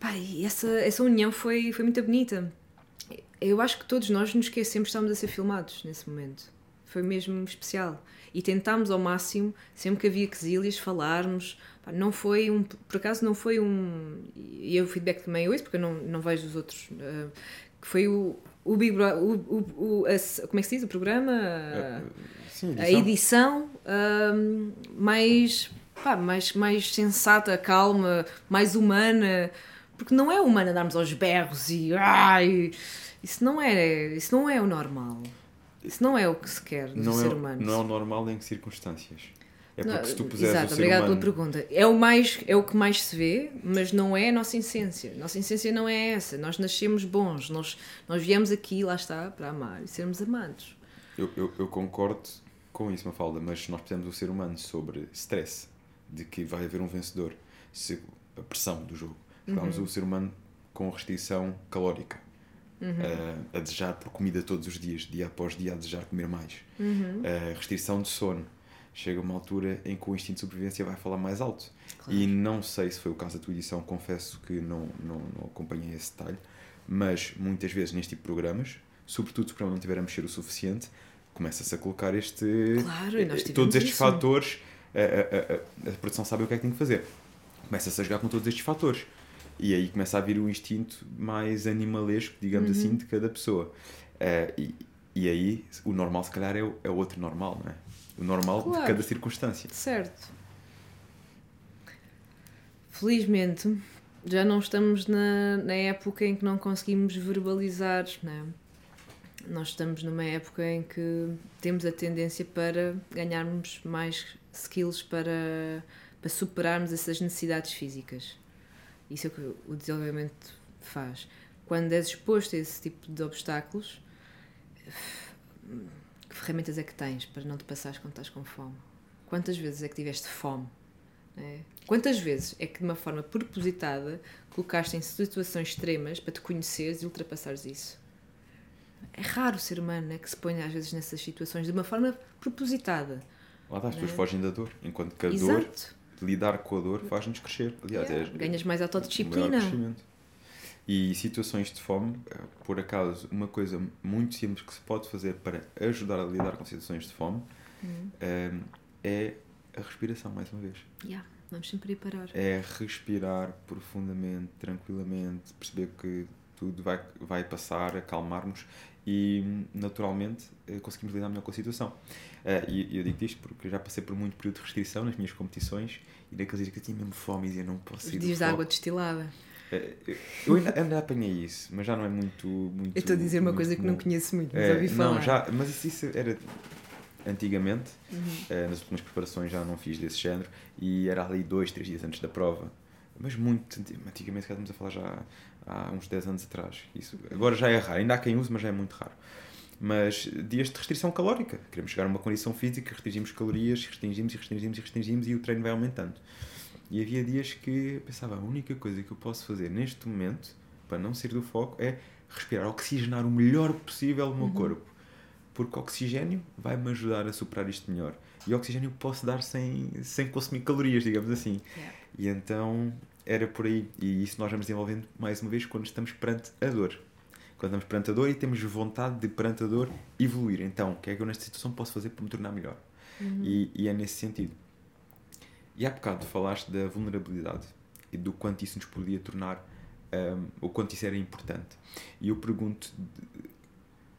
Pá, e essa, essa união foi, foi muito bonita. Eu acho que todos nós nos esquecemos que estávamos a ser filmados nesse momento. Foi mesmo especial. E tentámos ao máximo, sempre que havia quesilhas, falarmos. Pá, não foi um. Por acaso, não foi um. E o feedback também é esse, porque eu não, não vejo os outros. Uh, que foi o, o Big Brother, o, o, o, a, como é que se diz o programa? É, sim, a edição um, mais, pá, mais, mais sensata, calma, mais humana, porque não é humana darmos aos berros e ai, isso não é, isso não é o normal. Isso não é o que se quer do não ser é, humano. Não é o normal em que circunstâncias? É porque não, se tu puseres exato, obrigado humano... pela pergunta. É o, mais, é o que mais se vê, mas não é a nossa essência. Nossa essência não é essa. Nós nascemos bons, nós, nós viemos aqui, lá está, para amar e sermos amados. Eu, eu, eu concordo com isso, Mafalda, mas nós precisamos do ser humano sobre stress, de que vai haver um vencedor, se, a pressão do jogo. Precisamos uhum. o ser humano com restrição calórica. Uhum. Uh, a desejar por comida todos os dias, dia após dia, a desejar comer mais. Uhum. Uh, restrição de sono chega uma altura em que o instinto de sobrevivência vai falar mais alto. Claro. E não sei se foi o caso da tua edição, confesso que não, não, não acompanhei esse detalhe, mas muitas vezes neste tipo de programas, sobretudo se o programa não estiver a mexer o suficiente, começa-se a colocar este. Claro, e nós eh, todos estes isso. fatores. A, a, a, a, produção sabe o que é que tem que fazer. Começa-se a jogar com todos estes fatores. E aí começa a vir o instinto mais animalesco, digamos uhum. assim, de cada pessoa. Uh, e, e aí o normal, se calhar, é o, é o outro normal, não é? O normal claro. de cada circunstância. Certo. Felizmente, já não estamos na, na época em que não conseguimos verbalizar, né? Nós estamos numa época em que temos a tendência para ganharmos mais skills para, para superarmos essas necessidades físicas. Isso é o que o desenvolvimento faz. Quando és exposto a esse tipo de obstáculos, que ferramentas é que tens para não te passares quando estás com fome? Quantas vezes é que tiveste fome? É. Quantas vezes é que de uma forma propositada colocaste em situações extremas para te conheceres e ultrapassares isso? É raro o ser humano né, que se põe às vezes nessas situações de uma forma propositada. Lá está, as pessoas é? fogem da dor, enquanto que a Exato. dor, lidar com a dor, faz-nos crescer. Aliás, é, ganhas mais autodisciplina. E situações de fome, por acaso, uma coisa muito simples que se pode fazer para ajudar a lidar com situações de fome uhum. é a respiração, mais uma vez. Yeah, vamos sempre ir parar. É respirar profundamente, tranquilamente, perceber que tudo vai, vai passar, acalmarmos e naturalmente eh, conseguimos lidar melhor com a situação. Uh, e eu digo isto porque já passei por muito período de restrição nas minhas competições e naqueles dias que eu tinha mesmo fome e eu não posso ir. Dias de água destilada. Uh, eu ainda, ainda apanhei isso, mas já não é muito. muito eu estou a dizer uma coisa que não conheço muito, mas uh, ouvi falar. Não, já, mas isso, isso era antigamente, uhum. nas últimas preparações já não fiz desse género e era ali dois, três dias antes da prova. Mas muito antigamente, estamos a falar já há uns 10 anos atrás. Isso, agora já é raro, ainda há quem use, mas já é muito raro mas dias de restrição calórica. Queremos chegar a uma condição física, restringimos calorias, restringimos e restringimos e restringimos e o treino vai aumentando. E havia dias que pensava, a única coisa que eu posso fazer neste momento, para não sair do foco, é respirar, oxigenar o melhor possível o meu uhum. corpo. Porque oxigênio vai-me ajudar a superar isto melhor. E oxigênio posso dar sem, sem consumir calorias, digamos assim. Yeah. E então era por aí. E isso nós vamos desenvolvendo mais uma vez quando estamos perante a dor quando estamos perante a dor e temos vontade de perante a dor evoluir. Então, o que é que eu nesta situação posso fazer para me tornar melhor? Uhum. E, e, é nesse sentido. E há bocado falaste da vulnerabilidade e do quanto isso nos podia tornar, um, o quanto isso era importante. E eu pergunto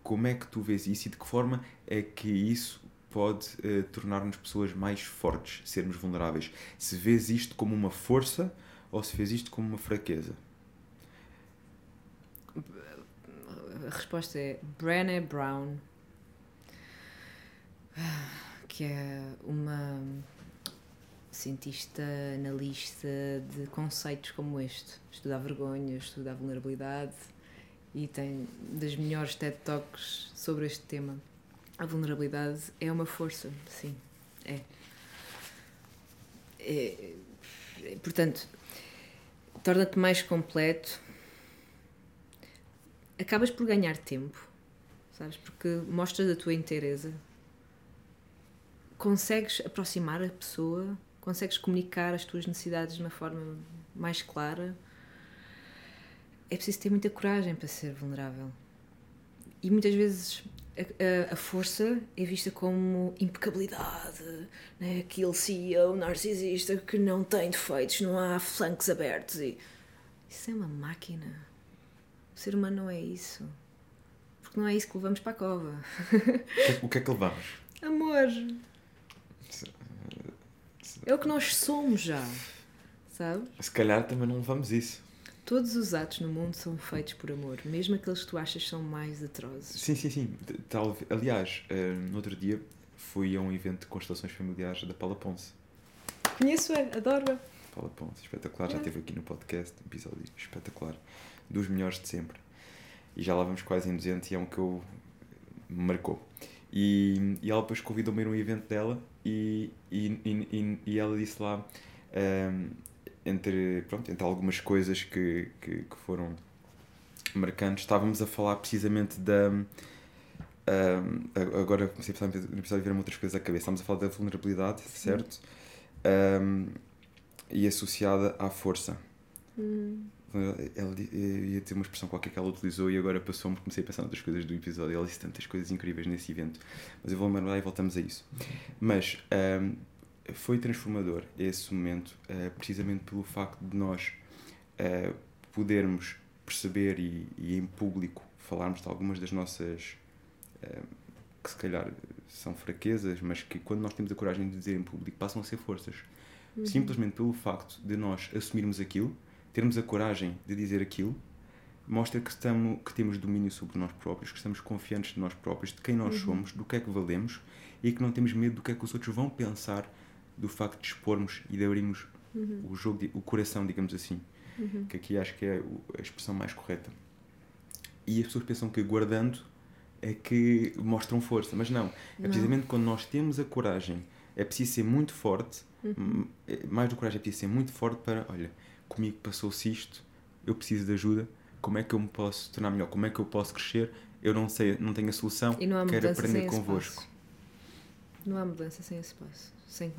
como é que tu vês isso e de que forma é que isso pode uh, tornar-nos pessoas mais fortes, sermos vulneráveis. Se vês isto como uma força ou se vês isto como uma fraqueza? a resposta é Brené Brown, que é uma cientista, analista de conceitos como este. Estuda a vergonha, estuda a vulnerabilidade e tem das melhores TED Talks sobre este tema. A vulnerabilidade é uma força, sim, é. é, é portanto, torna-te mais completo acabas por ganhar tempo, sabes? Porque mostras a tua inteireza, consegues aproximar a pessoa, consegues comunicar as tuas necessidades de uma forma mais clara. É preciso ter muita coragem para ser vulnerável. E muitas vezes a, a, a força é vista como impecabilidade, né? aquele CEO narcisista que não tem defeitos, não há flancos abertos. E... Isso é uma máquina o ser humano não é isso. Porque não é isso que levamos para a cova. O que é que levamos? Amor. É o que nós somos já. Sabe? Se calhar também não levamos isso. Todos os atos no mundo são feitos por amor, mesmo aqueles que tu achas são mais atrozes. Sim, sim, sim. Tal, aliás, uh, no outro dia fui a um evento de constelações familiares da Paula Ponce. Conheço-a, adoro-a. Paula Ponce, espetacular. É. Já esteve aqui no podcast, episódio espetacular dos melhores de sempre. E já lá vamos quase em 200 e é um que eu me marcou. E, e ela depois convidou-me a ir a um evento dela e, e, e, e ela disse lá, um, entre, pronto, entre algumas coisas que, que, que, foram marcantes, estávamos a falar precisamente da. Um, agora comecei a pensar no episódio ver outras coisas à cabeça. Estamos a falar da vulnerabilidade, certo? Um, e associada à força. Hum ela ia ter uma expressão qualquer que ela utilizou e agora passou-me, comecei a pensar noutras coisas do episódio. Ela disse tantas coisas incríveis nesse evento, mas eu vou lembrar e voltamos a isso. Mas um, foi transformador esse momento, uh, precisamente pelo facto de nós uh, podermos perceber e, e, em público falarmos de algumas das nossas. Uh, que se calhar são fraquezas, mas que quando nós temos a coragem de dizer em público passam a ser forças. Uhum. Simplesmente pelo facto de nós assumirmos aquilo termos a coragem de dizer aquilo mostra que, estamos, que temos domínio sobre nós próprios, que estamos confiantes de nós próprios, de quem nós uhum. somos, do que é que valemos e que não temos medo do que é que os outros vão pensar do facto de expormos e de abrirmos uhum. o jogo, o coração, digamos assim. Uhum. Que aqui acho que é a expressão mais correta. E as pessoas pensam que guardando é que mostram força, mas não. É Não. precisamente quando nós temos a coragem, é preciso ser muito forte, Uhum. m- é- mais do que coragem, é preciso ser muito forte para, olha, comigo passou-se isto, eu preciso de ajuda, como é que eu me posso tornar melhor, como é que eu posso crescer, eu não sei, não tenho a solução, E não há quero aprender convosco. passo. Não há mudança sem esse passo. Sem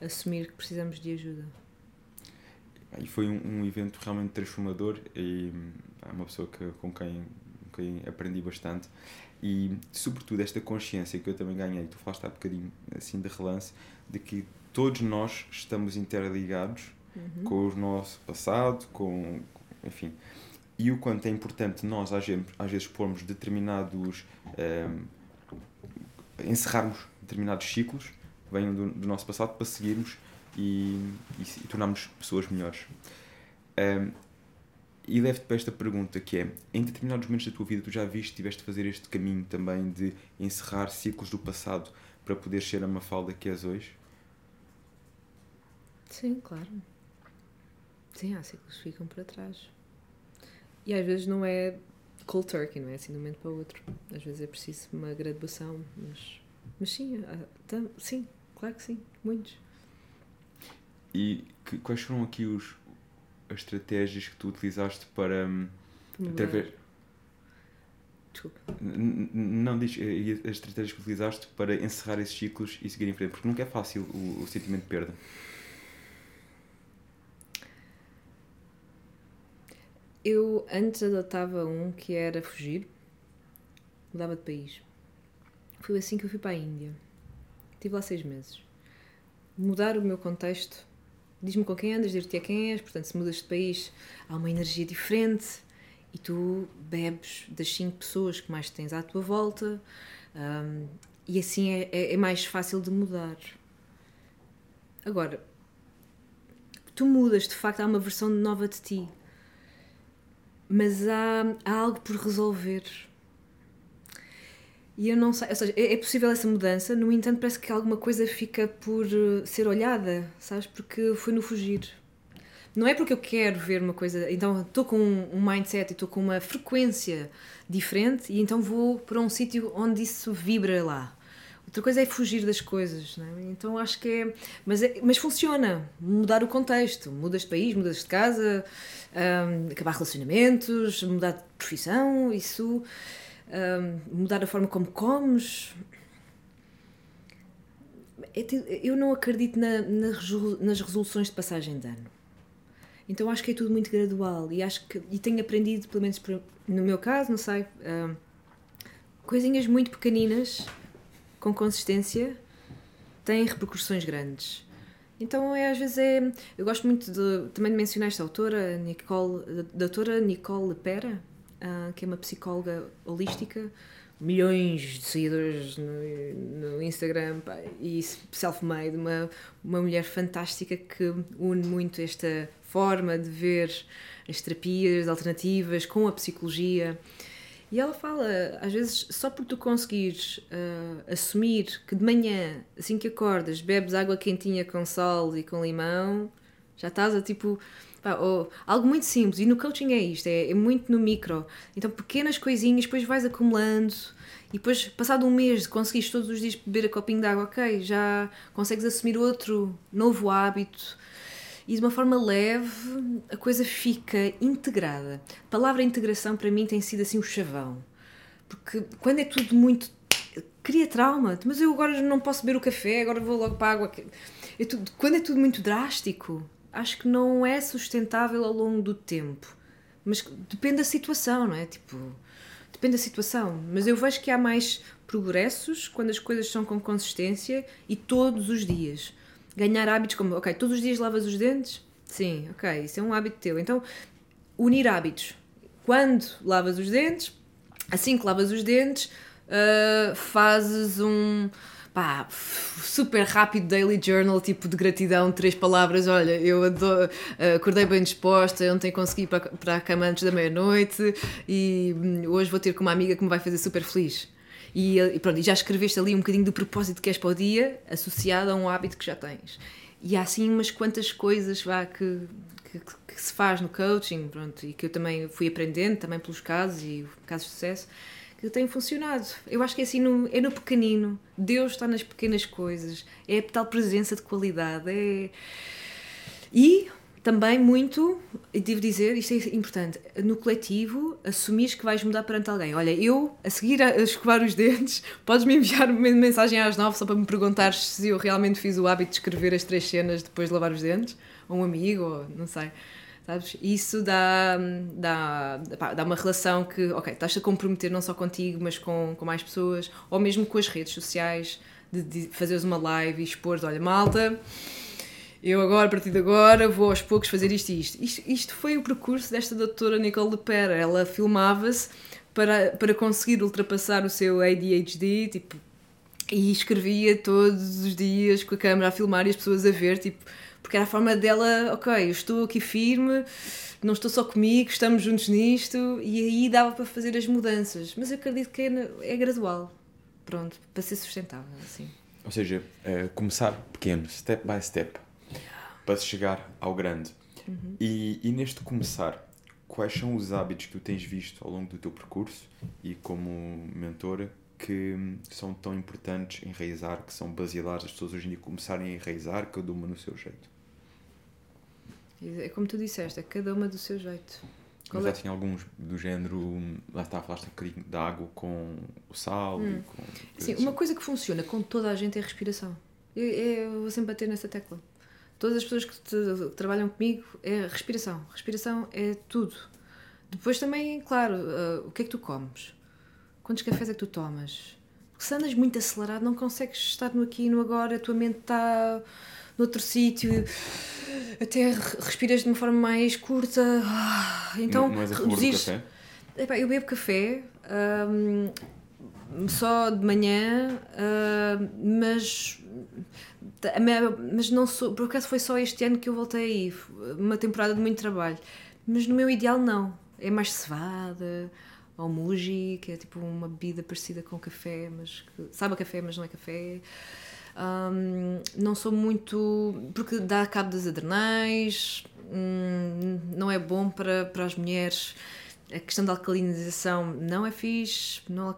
assumir que precisamos de ajuda. E foi um, um evento realmente transformador e hum, é uma pessoa que, com, quem, com quem aprendi bastante e sobretudo esta consciência que eu também ganhei, tu falaste há bocadinho assim de relance, de que todos nós estamos interligados Uhum. com o nosso passado, com enfim, e o quanto é importante nós às vezes, às vezes pormos determinados hum, encerrarmos determinados ciclos que venham do, do nosso passado para seguirmos e, e, e tornarmos pessoas melhores. Hum, e levo-te para esta pergunta que é, em determinados momentos da tua vida tu já viste, tiveste de fazer este caminho também de encerrar ciclos do passado para poder ser a Mafalda que és hoje? Sim, claro. Sim, há ciclos que ficam para trás. E às vezes não é cold turkey, não é assim de um momento para o outro. Às vezes é preciso uma graduação, mas, mas sim, há- tam- sim, claro que sim, muitos. E que- quais foram aqui os, as estratégias que tu utilizaste para... hum, através- Desculpa. N- Não, diz eh, as estratégias que utilizaste para encerrar esses ciclos e seguir em frente, porque nunca é fácil o, o sentimento de perda. Eu antes adotava um que era fugir, mudava de país. Foi assim que eu fui para a Índia. Estive lá seis meses. Mudar o meu contexto diz-me com quem andas, dir-te a quem és, portanto, se mudas de país, há uma energia diferente e tu bebes das cinco pessoas que mais tens à tua volta hum, e assim é, é, é mais fácil de mudar. Agora, tu mudas, de facto, há uma versão nova de ti mas há, há algo por resolver. E eu não sei, ou seja, é, é possível essa mudança, no entanto, parece que alguma coisa fica por eh, ser olhada, sabes? Porque foi no fugir. Não é porque eu quero ver uma coisa, então estou com um um mindset e estou com uma frequência diferente e então vou para um sítio onde isso vibra lá. Outra coisa é fugir das coisas, é? Então acho que é mas, é. mas funciona. Mudar o contexto. Mudas de país, mudas de casa, hum, acabar relacionamentos, mudar de profissão, isso. hum, mudar a forma como comes. É Eu não acredito na- na nas resoluções de passagem de ano. Então acho que é tudo muito gradual e acho que e tenho aprendido, pelo menos no meu caso, não sei, hum, coisinhas muito pequeninas com consistência têm repercussões grandes. Então é às vezes é. Eu gosto muito de, também de mencionar esta autora, Nicole, doutora Nicole Lepera, ah, que é uma psicóloga holística, milhões de seguidores no, no Instagram pá, e self-made, uma, uma mulher fantástica que une muito esta forma de ver as terapias alternativas com a psicologia. E ela fala, às vezes, só por tu conseguires ah, assumir que de manhã, assim que acordas, bebes água quentinha com sal e com limão, já estás a tipo. pá, ou- algo muito simples. E no coaching é isto, é, é muito no micro. Então, pequenas coisinhas, depois vais acumulando. E depois, passado um mês, de conseguires todos os dias beber a copinho de água, ok, já consegues assumir outro novo hábito e de uma forma leve a coisa fica integrada. A palavra integração para mim tem sido assim o chavão. Porque quando é tudo muito. cria trauma. Mas eu agora não posso beber o café, agora vou logo para a água. É tudo- quando é tudo muito drástico, acho que não é sustentável ao longo do tempo. Mas depende da situação, não é? Tipo. Depende da situação. Mas eu vejo que há mais progressos quando as coisas são com consistência e todos os dias ganhar hábitos como, ok, todos os dias lavas os dentes? Sim, ok, isso é um hábito teu. Então, unir hábitos. Quando lavas os dentes, assim que lavas os dentes, ah, fazes um pá, super rápido daily journal, tipo de gratidão, três palavras. Olha, eu adoro, ah, acordei bem disposta, ontem consegui ir para, para a cama antes da meia-noite e hum, hoje vou ter com uma amiga que me vai fazer super feliz. E, e pronto, já escreveste ali um bocadinho do propósito que queres para o dia, associado a um hábito que já tens. E há assim umas quantas coisas vá, que, que, que se faz no coaching, pronto, e que eu também fui aprendendo, também pelos casos e casos de sucesso, que tem funcionado. Eu acho que é assim, no, é no pequenino. Deus está nas pequenas coisas. É a tal presença de qualidade. É... E também muito, e devo dizer, isto é importante, no coletivo, assumires que vais mudar perante alguém. Olha, eu, a seguir a, a escovar os dentes, podes-me enviar uma mensagem às nove só para me perguntar se eu realmente fiz o hábito de escrever as três cenas depois de lavar os dentes, ou um amigo, ou não sei. Sabes? Isso dá, dá, dá uma relação que, ok, estás a comprometer não só contigo, mas com, com mais pessoas, ou mesmo com as redes sociais, de, de fazeres uma live e expor, olha, malta, eu agora, a partir de agora, vou aos poucos fazer isto e isto. Isto, isto foi o percurso desta doutora Nicole de Pera. Ela filmava-se para, para conseguir ultrapassar o seu ADHD, tipo, e escrevia todos os dias com a câmera a filmar e as pessoas a ver, tipo, porque era a forma dela, ok, eu estou aqui firme, não estou só comigo, estamos juntos nisto, e aí dava para fazer as mudanças. Mas eu acredito que é, é gradual, pronto, para ser sustentável, assim. Ou seja, uh, começar pequeno, step by step para se chegar ao grande. Uhum. E, e neste começar, quais são os hábitos que tu tens visto ao longo do teu percurso e como mentora que são tão importantes enraizar, que são basilares as pessoas hoje em dia começarem a enraizar, cada uma no seu jeito? É como tu disseste, é cada uma do seu jeito. Qual Mas é? assim alguns do género, lá está, falaste um bocadinho da água com o sal hum. com... Sim, assim. uma coisa que funciona com toda a gente é a respiração. Eu, eu vou sempre bater nessa tecla todas as pessoas que, te, que trabalham comigo é respiração. Respiração é tudo. Depois também, claro, uh, o que é que tu comes? Quantos cafés é que tu tomas? Porque se andas muito acelerado, não consegues estar no aqui e no agora, a tua mente está noutro sítio, até respiras de uma forma mais curta. Ah, então, não, não és a reduzires... café? Epá, eu bebo café um, só de manhã, uh, mas mas não sou, por acaso foi só este ano que eu voltei aí, uma temporada de muito trabalho. Mas no meu ideal, não. É mais cevada, ou muji, que é tipo uma bebida parecida com café, mas que, sabe a café, mas não é café. Um, não sou muito. porque dá cabo das adrenais, hum, não é bom para, para as mulheres. A questão da alcalinização não é fixe, não,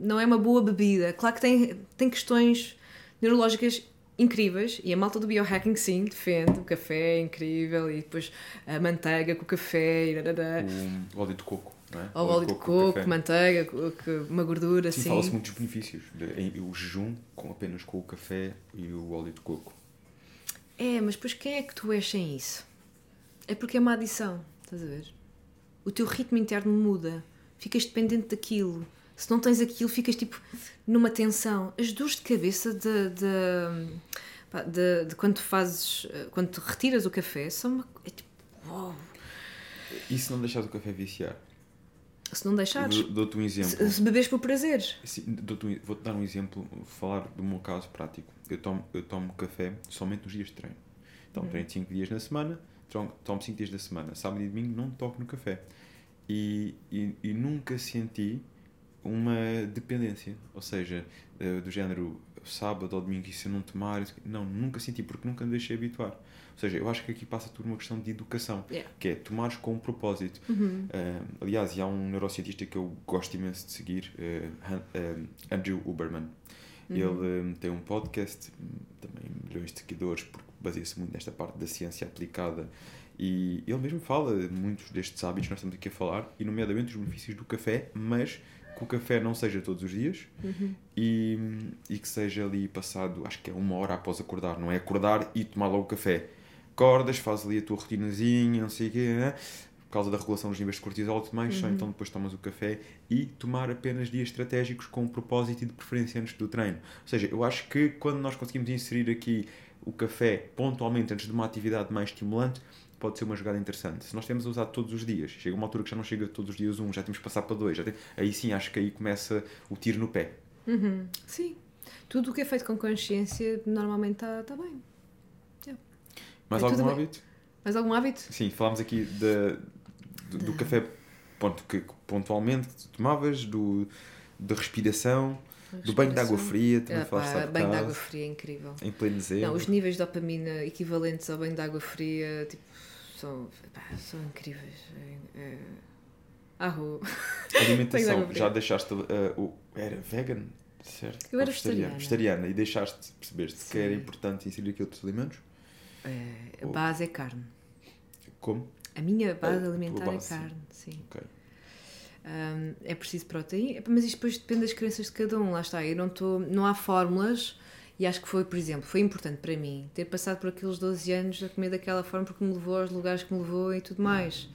não é uma boa bebida. Claro que tem, tem questões neurológicas incríveis e a malta do biohacking sim defende o café é incrível e depois a manteiga com o café e o óleo de coco não é? o óleo, óleo de coco, coco manteiga uma gordura sim, assim fala-se muitos benefícios o jejum com apenas com o café e o óleo de coco. É mas depois quem é que tu és sem isso? É porque é uma adição estás a ver? O teu ritmo interno muda ficas dependente daquilo se não tens aquilo, ficas tipo numa tensão. As dores de cabeça de, de, de, de quando fazes, quando te retiras o café, são uma, é tipo, uau. E se não deixares o café viciar? Se não deixares. Dou-te um exemplo. Se, bebes por prazer. Vou-te dar um exemplo, vou falar do meu caso prático. Eu tomo, eu tomo café somente nos dias de treino. Então, uhum. treino 5 dias na semana, tomo 5 dias na semana. Sábado e domingo não toco no café. E, e, e nunca senti uma dependência, ou seja, uh, do género sábado ou domingo e se eu não tomar, não, nunca senti porque nunca me deixei habituar. Ou seja, eu acho que aqui passa tudo uma questão de educação, yeah. que é tomares com um propósito. Uhum. Uh, aliás, há um neurocientista que eu gosto imenso de seguir, uh, Andrew Uberman. Uhum. Ele tem um podcast, também milhões de seguidores, porque baseia-se muito nesta parte da ciência aplicada. E ele mesmo fala muitos destes hábitos que nós estamos aqui a falar, e nomeadamente os benefícios do café, mas que o café não seja todos os dias uhum. e, e que seja ali passado, acho que é uma hora após acordar, não é acordar e tomar logo o café. Acordas, fazes ali a tua rotinazinha, não sei o quê, né? por causa da regulação dos níveis de cortisol e tudo mais, uhum. só então depois tomas o café e tomar apenas dias estratégicos com propósito e de preferência antes do treino. Ou seja, eu acho que quando nós conseguimos inserir aqui o café pontualmente antes de uma atividade mais estimulante, pode ser uma jogada interessante. Se nós temos usado todos os dias, chega uma altura que já não chega todos os dias um, já temos que passar para dois, tem... aí sim acho que aí começa o tiro no pé. Uhum. Sim. Tudo o que é feito com consciência normalmente está tá bem. Yeah. Mais é algum hábito? Bem. Mais algum hábito? Sim, falámos aqui de, do, do café ponto, que pontualmente tomavas, do, da respiração. Do banho de água fria, também ah, falaste Banho de água fria é incrível. Em pleno zero. Não, os níveis de dopamina equivalentes ao banho de água fria, tipo, são, pá, são incríveis. É, é... à rua. Alimentação, já deixaste uh, o. Era vegan, certo? Eu era Ou vegetariana. Vegetariana. E deixaste, percebeste que era Sim. importante inserir aqui outros alimentos? É, a base é carne. Como? A minha base A alimentar base, sim. é carne, sim. Ok. Um, é preciso proteína, mas isto depois depende das crenças de cada um, lá está. Eu não estou, não há fórmulas e acho que foi, por exemplo, foi importante para mim ter passado por aqueles 12 anos a comer daquela forma porque me levou aos lugares que me levou e tudo mais.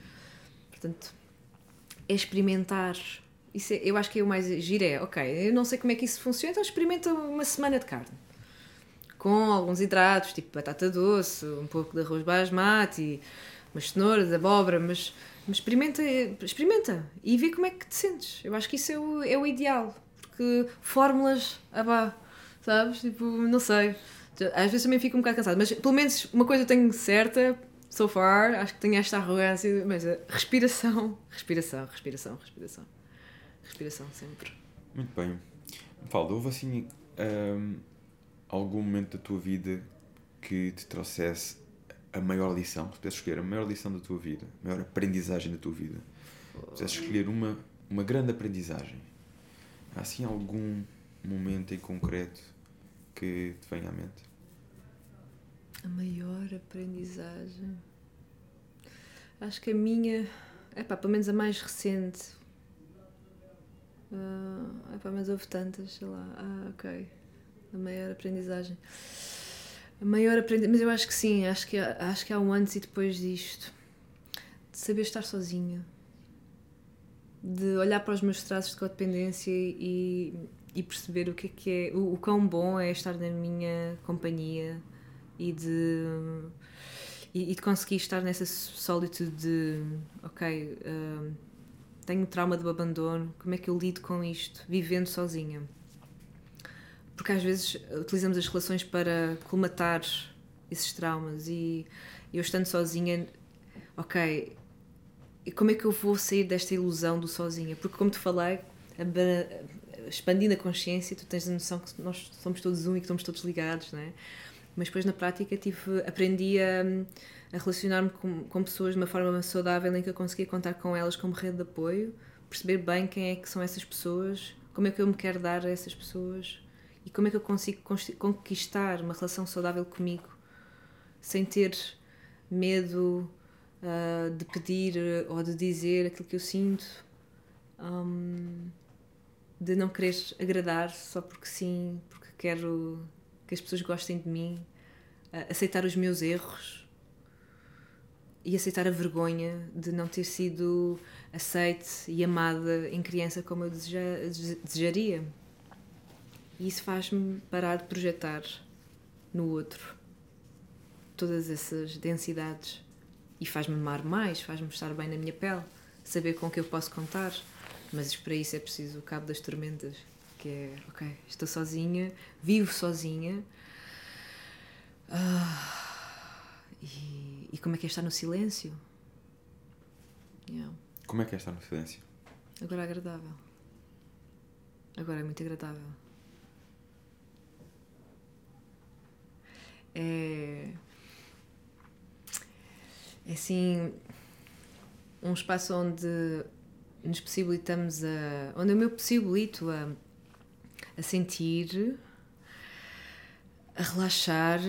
Portanto, é experimentar. Isso é- eu acho que é o mais giro é, ok, eu não sei como é que isso funciona, então experimenta uma semana de carne. Com alguns hidratos, tipo batata doce, um pouco de arroz basmati, umas cenouras, abóbora, mas, mas experimenta, experimenta e vê como é que te sentes. Eu acho que isso é o, é o ideal, porque fórmulas, pá, sabes? Tipo, não sei. Às vezes também fico um bocado cansado, mas pelo menos uma coisa eu tenho certa, so far, acho que tenho esta arrogância, mas respiração, respiração, respiração, respiração. Respiração sempre. Muito bem. Falda, houve assim hum, algum momento da tua vida que te trouxesse a maior lição? Se pudesses escolher a maior lição da tua vida, a maior aprendizagem da tua vida, se pudesses escolher uma, uma grande aprendizagem, há assim algum momento em concreto que te venha à mente? A maior aprendizagem. Acho que a minha. É pá, pelo menos a mais recente. Ah, epá, mas houve tantas, sei lá. Ah, ok. A maior aprendizagem. A maior aprendizagem. Mas eu acho que sim, acho que, acho que há um antes e depois disto. De saber estar sozinha. De olhar para os meus traços de codependência e, e perceber o que é que é. O, o quão bom é estar na minha companhia e de. E, e de conseguir estar nessa solitude de. Ok. hum, tenho trauma do abandono, como é que eu lido com isto, vivendo sozinha? Porque às vezes utilizamos as relações para colmatar esses traumas e eu estando sozinha, ok, como é que eu vou sair desta ilusão do sozinha? Porque, como te falei, expandindo a consciência, tu tens a noção que nós somos todos um e que estamos todos ligados, não é? Mas depois na prática tive, aprendi a, a relacionar-me com, com pessoas de uma forma saudável em que eu conseguia contar com elas como rede de apoio, perceber bem quem é que são essas pessoas, como é que eu me quero dar a essas pessoas e como é que eu consigo conquistar uma relação saudável comigo sem ter medo ah, de pedir ou de dizer aquilo que eu sinto, Hum, de não querer agradar só porque sim, porque quero que as pessoas gostem de mim, aceitar os meus erros e aceitar a vergonha de não ter sido aceite e amada em criança como eu deseja- dese- desejaria. E isso faz-me parar de projetar no outro todas essas densidades e faz-me amar mais, faz-me estar bem na minha pele, saber com que eu posso contar. Mas para isso é preciso o cabo das tormentas, que é, ok, estou sozinha, vivo sozinha. Ah, e, e como é que é estar no silêncio? Yeah. Como é que é estar no silêncio? Agora é agradável. Agora é muito agradável. É. É assim. Um espaço onde nos possibilitamos a. onde eu me possibilito a, a sentir, a relaxar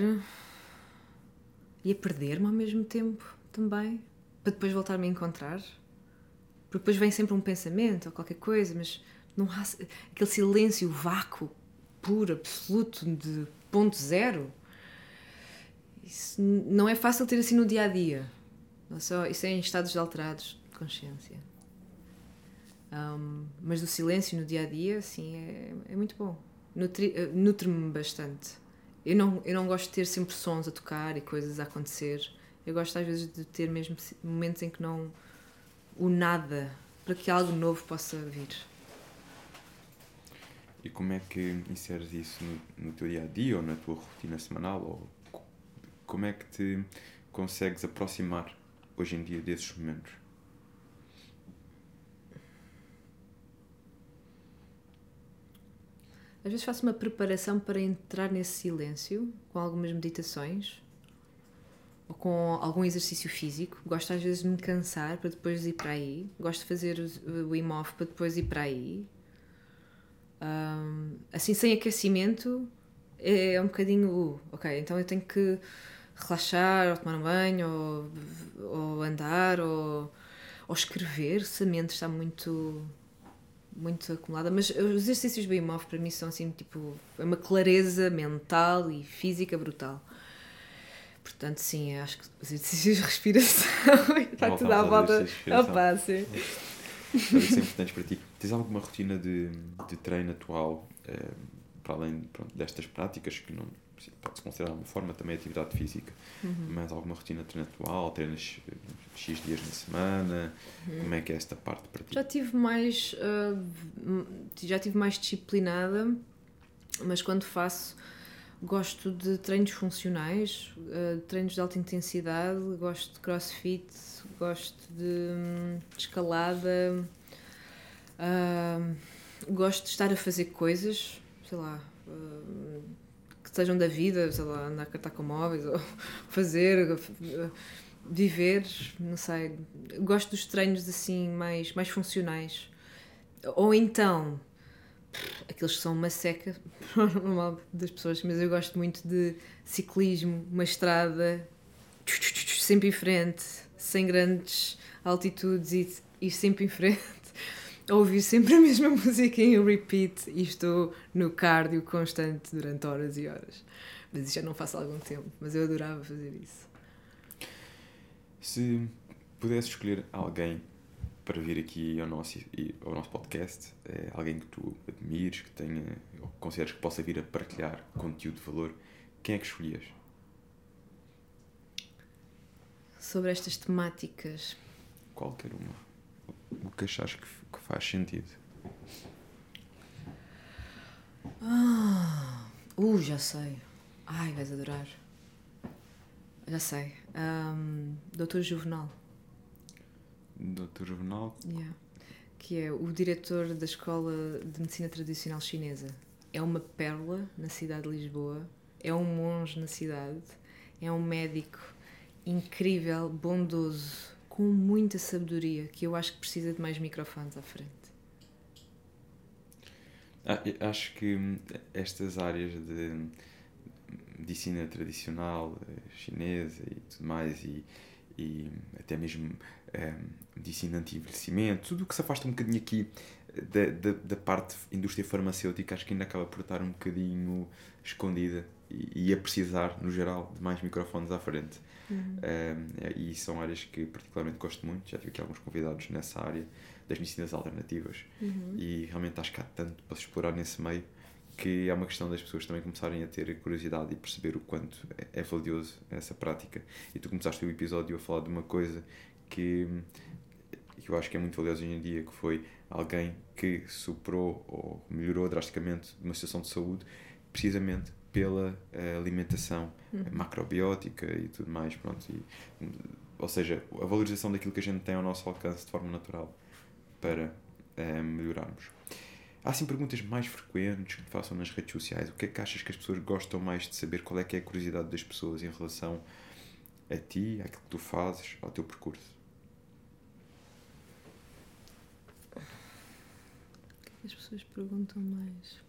e a perder-me ao mesmo tempo também, para depois voltar-me a encontrar. Porque depois vem sempre um pensamento ou qualquer coisa, mas não há aquele silêncio, vácuo, puro, absoluto, de ponto zero. Isso não é fácil ter assim no dia a dia. Não só, isso é em estados alterados de consciência. Ahm, mas do silêncio no dia a dia, sim, é, é muito bom. Nutri- eh, Nutre-me bastante. Eu não, eu não gosto de ter sempre sons a tocar e coisas a acontecer. Eu gosto às vezes de ter mesmo momentos em que não. o nada, para que algo novo possa vir. E como é que inseres isso no, no teu dia a dia ou na tua rotina semanal? Ou co- como é que te consegues aproximar hoje em dia desses momentos? Às vezes faço uma preparação para entrar nesse silêncio, com algumas meditações, ou com algum exercício físico. Gosto às vezes de me cansar para depois ir para aí. Gosto de fazer o Hof para depois ir para aí. Um, assim, sem aquecimento, é, é um bocadinho. Uh, ok, então eu tenho que relaxar, ou tomar um banho, ou, ou andar, ou, ou escrever, se a mente está muito muito acumulada, mas os exercícios bem Hof para mim são assim, tipo, é uma clareza mental e física brutal. Portanto, sim, acho que os exercícios de respiração está tudo à volta. Opa, sim. Isso é importante para ti. Tens alguma rotina de, de treino atual, eh, para além pronto, destas práticas, que não pode-se considerar uma forma também de atividade física, uhum. mas alguma rotina de treino atual? Treinas eh, X dias na semana? Uhum. Como é que é esta parte para ti? Já tive mais, uh, já tive mais disciplinada, mas quando faço gosto de treinos funcionais, uh, treinos de alta intensidade, gosto de crossfit, gosto de, de escalada, uh, gosto de estar a fazer coisas, sei lá, uh, que sejam da vida, sei lá, andar a cartar com móveis, ou fazer, viver, não sei. Gosto dos treinos assim mais, mais funcionais. Ou então aqueles que são uma seca normal das pessoas, mas eu gosto muito de ciclismo, uma estrada sempre em frente, sem grandes altitudes e, e sempre em frente, ouvir sempre a mesma música em repeat e estou no cardio constante durante horas e horas. Mas isso já não faço há algum tempo, mas eu adorava fazer isso. Se pudesse escolher alguém para vir aqui ao nosso, ao nosso podcast, é alguém que tu admires, que tenha, ou que consideres que possa vir a partilhar conteúdo de valor, quem é que escolhias? Sobre estas temáticas. Qualquer uma. O que achas que, que faz sentido? Ah, uh, já sei. Ai, vais adorar. Já sei. Um, Doutor Juvenal. Dr. Juvenal. Yeah. Que é o diretor da Escola de Medicina Tradicional Chinesa. É uma pérola na cidade de Lisboa, é um monge na cidade, é um médico incrível, bondoso, com muita sabedoria, que eu acho que precisa de mais microfones à frente. Ah, acho que estas áreas de medicina tradicional eh, chinesa e tudo mais, e, e até mesmo um, eh, medicina anti-envelhecimento, tudo o que se afasta um bocadinho aqui eh, da, da, da, parte indústria farmacêutica, acho que ainda acaba por estar um bocadinho escondida e, e a precisar, no geral, de mais microfones à frente. Uhum. Um, e são áreas que particularmente gosto muito, já tive aqui alguns convidados nessa área das medicinas alternativas uhum. e realmente acho que há tanto para se explorar nesse meio que é uma questão das pessoas também começarem a ter curiosidade e perceber o quanto é, é valioso essa prática. E tu começaste o episódio a falar de uma coisa que, que eu acho que é muito valiosa hoje em dia, que foi alguém que superou ou melhorou drasticamente uma situação de saúde precisamente pela uh, alimentação uhum. macrobiótica e tudo mais, pronto. E, ou seja, a valorização daquilo que a gente tem ao nosso alcance de forma natural para uh, melhorarmos. Há assim perguntas mais frequentes que façam nas redes sociais. O que é que achas que as pessoas gostam mais de saber? Qual é que é a curiosidade das pessoas em relação a ti, àquilo que tu fazes, ao teu percurso? Que as pessoas perguntam mais?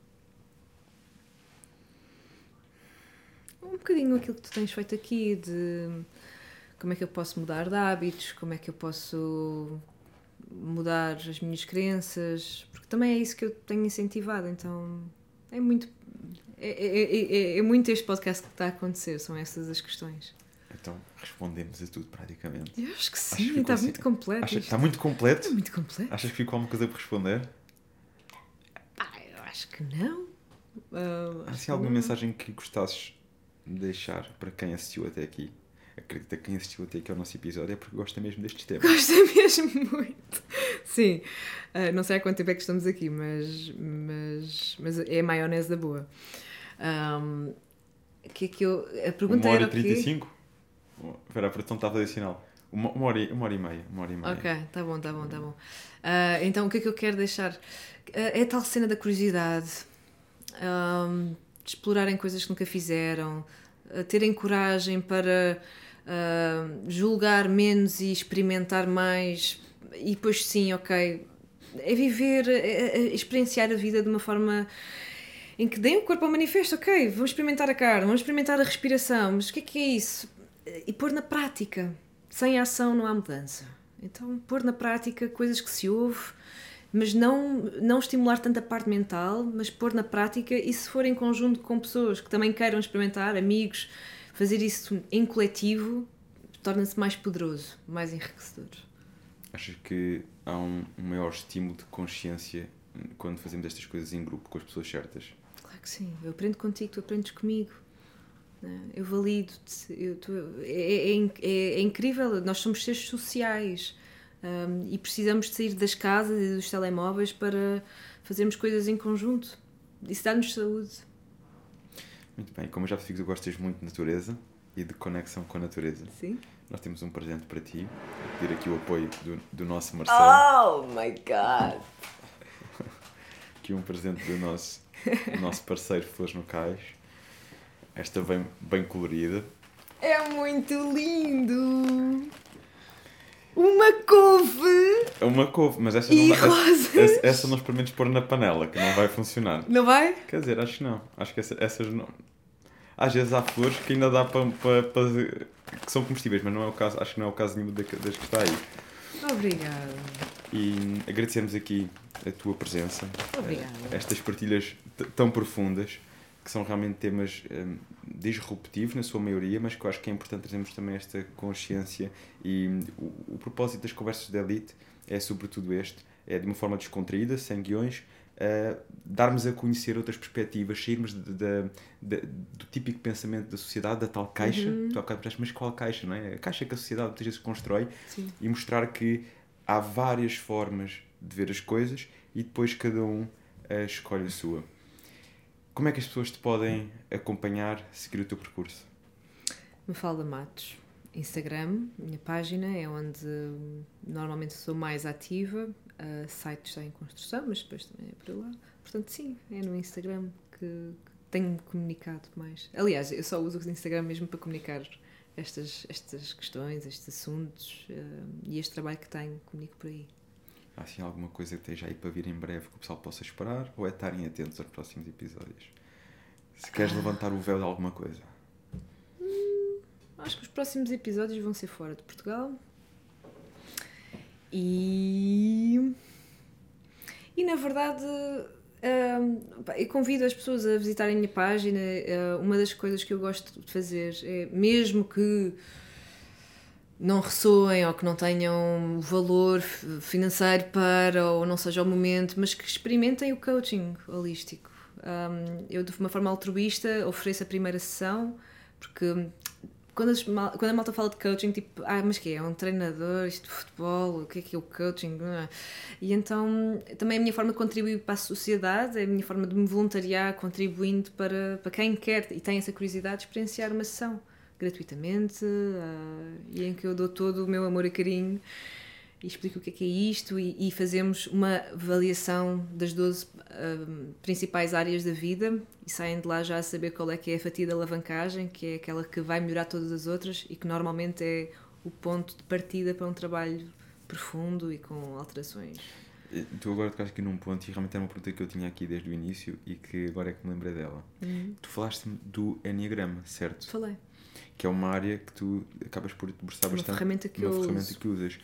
Um bocadinho aquilo que tu tens feito aqui, de como é que eu posso mudar de hábitos, como é que eu posso mudar as minhas crenças, porque também é isso que eu tenho incentivado, então é muito. É, é, é, é muito este podcast que está a acontecer, são essas as questões. Então respondemos a tudo praticamente. Eu acho que sim, acho que está assim. muito completo. Está muito completo? Está muito completo. Achas que ficou alguma coisa por responder? Ah, eu acho que não. Uh, Há assim alguma não. mensagem que gostasses de deixar para quem assistiu até aqui? Acredita que quem assistiu até aqui ao nosso episódio é porque gosta mesmo destes temas. Gosta mesmo muito. Sim. Uh, não sei há quanto tempo é que estamos aqui, mas, mas, mas é a maionese da boa. Um, que é que eu, a pergunta uma hora e 35? Espera, a produção está a fazer sinal. Uma, uma, hora, uma hora e meia. Uma hora e meia. Ok, tá bom, tá bom, tá bom. Uh, então o que é que eu quero deixar? Uh, é a tal cena da curiosidade. Um, de explorarem coisas que nunca fizeram, terem coragem para uh, julgar menos e experimentar mais, e depois sim, ok, é viver, é, é experienciar a vida de uma forma em que deem o corpo ao manifesto, ok, vamos experimentar a carne, vamos experimentar a respiração, mas o que é que é isso? E pôr na prática. Sem ação não há mudança. Então, pôr na prática coisas que se ouve, mas não, não estimular tanto a parte mental, mas pôr na prática e se for em conjunto com pessoas que também queiram experimentar, amigos, fazer isso em coletivo, torna-se mais poderoso, mais enriquecedor. Achas que há um, um maior estímulo de consciência quando fazemos estas coisas em grupo, com as pessoas certas? Claro que sim. Eu aprendo contigo, tu aprendes comigo. Né? Eu valido-te. É, é, é, é, incrível. Nós somos seres sociais um, e precisamos de sair das casas e dos telemóveis para fazermos coisas em conjunto. Isso dá-nos saúde. Muito bem. Como já percebi que tu gostas muito de natureza e de conexão com a natureza. Sim. Nós temos um presente para ti. Vou pedir aqui o apoio do, do nosso Marcelo. Oh my God! aqui um presente do nosso, do nosso parceiro Flores no Cais. Esta vem bem colorida. É muito lindo! Uma couve! Uma couve, mas essa não, essa, essa, essa não experimentes pôr na panela, que não vai funcionar. Não vai? Quer dizer, acho que não. Acho que essa, essas não. Às vezes há flores que ainda dá para, para, para, que são comestíveis, mas não é o caso, acho que não é o caso nenhum das que está aí. Obrigada. E agradecemos aqui a tua presença. Obrigada. Estas partilhas tão profundas que são realmente temas um, disruptivos na sua maioria, mas que eu acho que é importante trazermos também esta consciência e um, o, o, propósito das conversas da Elite é sobretudo este, é de uma forma descontraída, sem guiões, uh, darmos a conhecer outras perspectivas, sairmos de, de, de, do típico pensamento da sociedade, da tal caixa, uhum. tu mas qual caixa, não é? A caixa que a sociedade muitas vezes constrói Sim. e mostrar que há várias formas de ver as coisas e depois cada um uh, escolhe a sua. Como é que as pessoas te podem acompanhar, seguir o teu percurso? Mafalda Matos, Instagram, minha página é onde normalmente sou mais ativa. Uh, site está em construção, mas depois também é por lá. Portanto, sim, é no Instagram que, que tenho comunicado mais. Aliás, eu só uso o Instagram mesmo para comunicar estas, estas questões, estes assuntos uh, e este trabalho que tenho, comunico por aí. Há assim alguma coisa que esteja aí para vir em breve que o pessoal possa esperar ou é estarem atentos aos próximos episódios? Se queres ah. levantar o véu de alguma coisa. Hum, acho que os próximos episódios vão ser fora de Portugal. E. E na verdade. eu convido as pessoas a visitarem a minha página. Uh, uma das coisas que eu gosto de fazer é, mesmo que não ressoem ou que não tenham valor financeiro para ou não seja o momento, mas que experimentem o coaching holístico. Um, eu, de uma forma altruísta, ofereço a primeira sessão, porque quando, as, quando a malta fala de coaching, tipo, ah, mas que é? É um treinador, isto de futebol, o que é que é o coaching? E então, também é a minha forma de contribuir para a sociedade, é a minha forma de me voluntariar, contribuindo para, para quem quer e tem essa curiosidade de experienciar uma sessão gratuitamente uh, e em que eu dou todo o meu amor e carinho e explico o que é, que é isto e, e, fazemos uma avaliação das 12 uh, ah, principais áreas da vida e saem de lá já a saber qual é que é a fatia da alavancagem, que é aquela que vai melhorar todas as outras e que normalmente é o ponto de partida para um trabalho profundo e com alterações. Tu agora tocaste aqui num ponto e realmente é uma pergunta que eu tinha aqui desde o início e que agora é que me lembrei dela. Uhum. Tu falaste-me do Enneagrama, certo? Falei que é uma área que tu acabas por debruçar uma bastante. Ferramenta que uma ferramenta uso. que usas.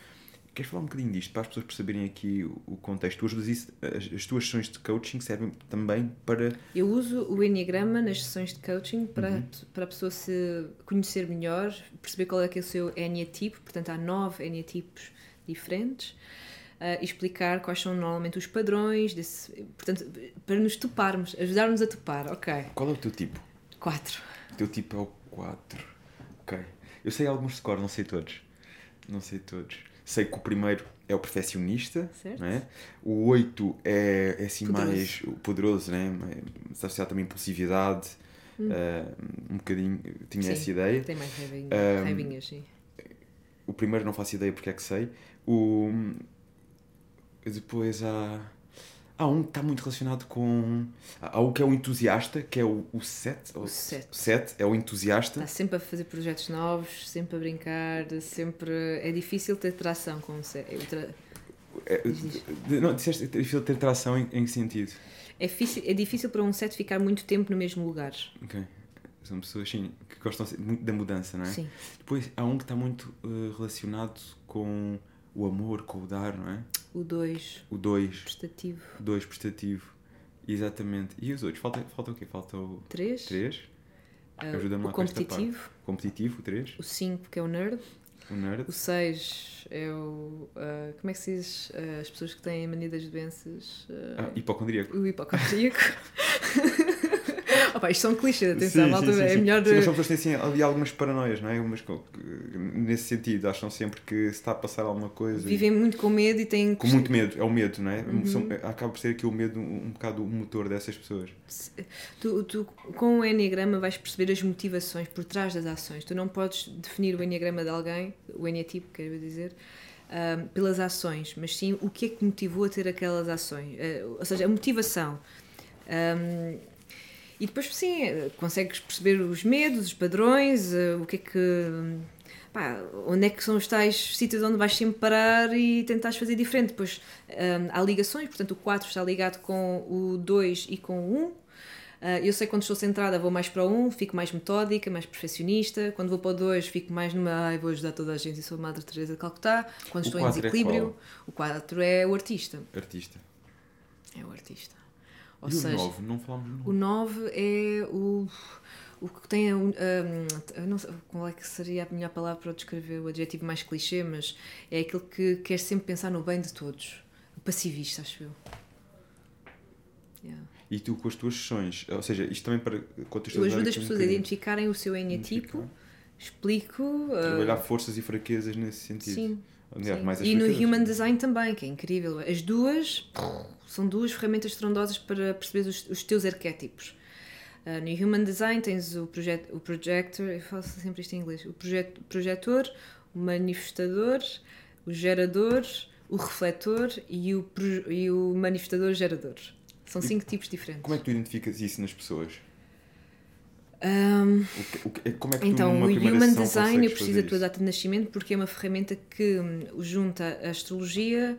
Queres falar um bocadinho disto para as pessoas perceberem aqui o contexto? Tu isso, as, as tuas sessões de coaching servem também para. Eu uso o Enneagrama nas sessões de coaching para, Uhum. para a pessoa se conhecer melhor, perceber qual é que é o seu Enneatipo, portanto há nove Enneatipos diferentes. uh, e explicar quais são normalmente os padrões, desse, portanto, para nos toparmos, ajudar-nos a topar, ok. Qual é o teu tipo? Quatro. O teu tipo é o 4. Ok. Eu sei alguns de cor, não sei todos. Não sei todos. Sei que o primeiro é o perfeccionista, Certo. não é? O 8 é, é assim Poderoso. mais poderoso, né? Está associado também a impulsividade. eh, um bocadinho, tinha Hum. Sim. essa ideia. Tem mais raivinha, Um, raivinhas, sim. O primeiro não faço ideia porque é que sei. O... Depois há. Há um que está muito relacionado com. Há o que é o entusiasta, que é o, o set. O set. set é o entusiasta. Está sempre a fazer projetos novos, sempre a brincar, sempre. É difícil ter tração com o set. Eu tra- É, não, disseste é difícil ter tração em, em que sentido? É difícil, é difícil para um set ficar muito tempo no mesmo lugar. Ok. São pessoas sim, que gostam muito da mudança, não é? Sim. Depois há um que está muito eh, relacionado com o amor, com o dar, não é? O 2, O dois, prestativo. o dois prestativo. Exatamente. E os outros? Falta, falta o quê? Falta o 3, 3, Ajuda-me o lá com competitivo. competitivo, o 3, O 5, que é o nerd. o nerd. O 6 é o. ah, como é que se diz? Ah, as pessoas que têm mania das doenças. ah, Ah, hipocondríaco. O hipocondríaco. Opa, isto são clichês, atenção, Sim, malta, sim, sim, é sim. melhor. Sim, mas são pessoas que têm assim, ali algumas paranoias, não é? Que- nesse sentido, acham sempre que se está a passar alguma coisa. e- Vivem muito com medo e têm. Com muito medo, é o medo, não é? Uhum. São- acaba por ser aqui o medo um, um bocado o motor dessas pessoas. Tu, tu, com o Enneagrama, vais perceber as motivações por trás das ações. Tu não podes definir o Enneagrama de alguém, o Enneatipo, quero dizer, ahm, pelas ações, mas sim o que é que motivou a ter aquelas ações. Eh, ou seja, a motivação. Ahm, e depois, sim, consegues perceber os medos, os padrões, eh, o que é que. pá, onde é que são os tais sítios onde vais sempre parar e tentares fazer diferente. Depois ahm, há ligações, portanto, o 4 está ligado com o 2 e com o 1. Ah, eu sei que quando estou centrada vou mais para o 1, fico mais metódica, mais perfeccionista. Quando vou para o 2, fico mais numa. Ai, vou ajudar toda a gente e sou a Madre Teresa de Calcutá. Quando O estou em é desequilíbrio, o 4 é o artista. Artista. É o artista. Ou e seja, o 9? Não falámos do o 9. 9 é o. O que tem a. um, eu não sei qual é que seria a melhor palavra para descrever o adjetivo mais clichê, mas é aquele que quer sempre pensar no bem de todos. O passivista, acho eu. Yeah. E tu com as tuas sessões, ou seja, isto também para Eu contextualizar ajudo as um pessoas a identificarem o seu Identificar. explico. uh, Trabalhar forças e fraquezas nesse sentido. sim. Aliás, sim. E no fraquezas. Human Design também, que é incrível. As duas são duas ferramentas estrondosas para perceber os, os teus arquétipos. Uh, no Human Design tens o, projet, o projector, eu faço sempre isto em inglês, o projet, projetor, o manifestador, o gerador, o refletor e o, e o manifestador gerador. São cinco tipos diferentes. Como é que tu identificas isso nas pessoas? Um, O que- o que- como é que Então, o Human Design, eu preciso da tua data de nascimento porque é uma ferramenta que hum, junta a astrologia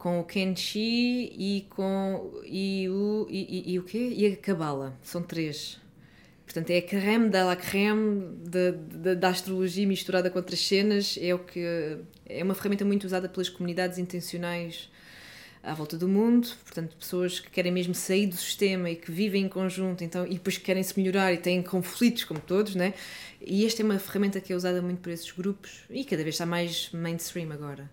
com o Kenshi e com e o e, e- e o quê? E a Cabala. São três. Portanto, é a creme da la creme da, da, da astrologia misturada com outras cenas. É o que é uma ferramenta muito usada pelas comunidades intencionais à volta do mundo, portanto, pessoas que querem mesmo sair do sistema e que vivem em conjunto, então, e depois querem se melhorar e têm conflitos, como todos, né? E esta é uma ferramenta que é usada muito por esses grupos e cada vez está mais mainstream agora.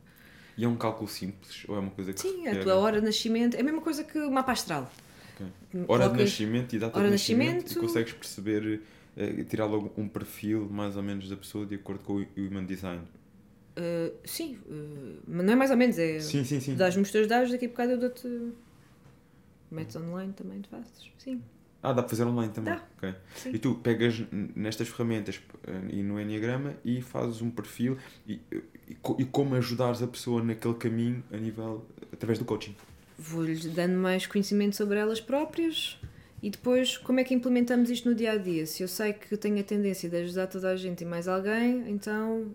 E é um cálculo simples ou é uma coisa que Sim, a tua hora de nascimento é a mesma coisa que o mapa astral. Ok. Hora de Colocas- nascimento e data hora de de nascimento, nascimento. e consegues perceber, eh, tirar logo um perfil mais ou menos da pessoa de acordo com o Human Design. Uh, sim, uh, mas não é mais ou menos, é. Sim, sim, sim. Dás-me os teus dados, daqui a bocado eu dou-te. Metes online também, tu fazes. Sim. Ah, dá para fazer online também. Dá. Ok. Sim. E tu pegas nestas ferramentas e no Enneagrama e fazes um perfil e, e, co- como ajudares a pessoa naquele caminho a nível através do coaching. Vou-lhes dando mais conhecimento sobre elas próprias e depois como é que implementamos isto no dia a dia. Se eu sei que tenho a tendência de ajudar toda a gente e mais alguém, então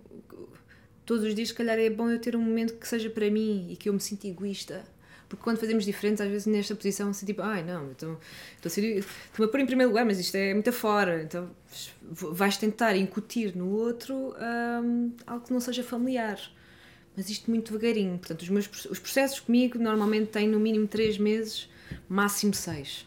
todos os dias, se calhar, é bom eu ter um momento que seja para mim e que eu me sinta egoísta. Porque quando fazemos diferentes, às vezes nesta posição, assim, tipo, ai não, então estou a, pôr em primeiro lugar, mas isto é muito fora. Então vais tentar incutir no outro hum, algo que não seja familiar mas isto muito devagarinho. Portanto, os meus os processos comigo normalmente têm no mínimo 3 meses, máximo 6.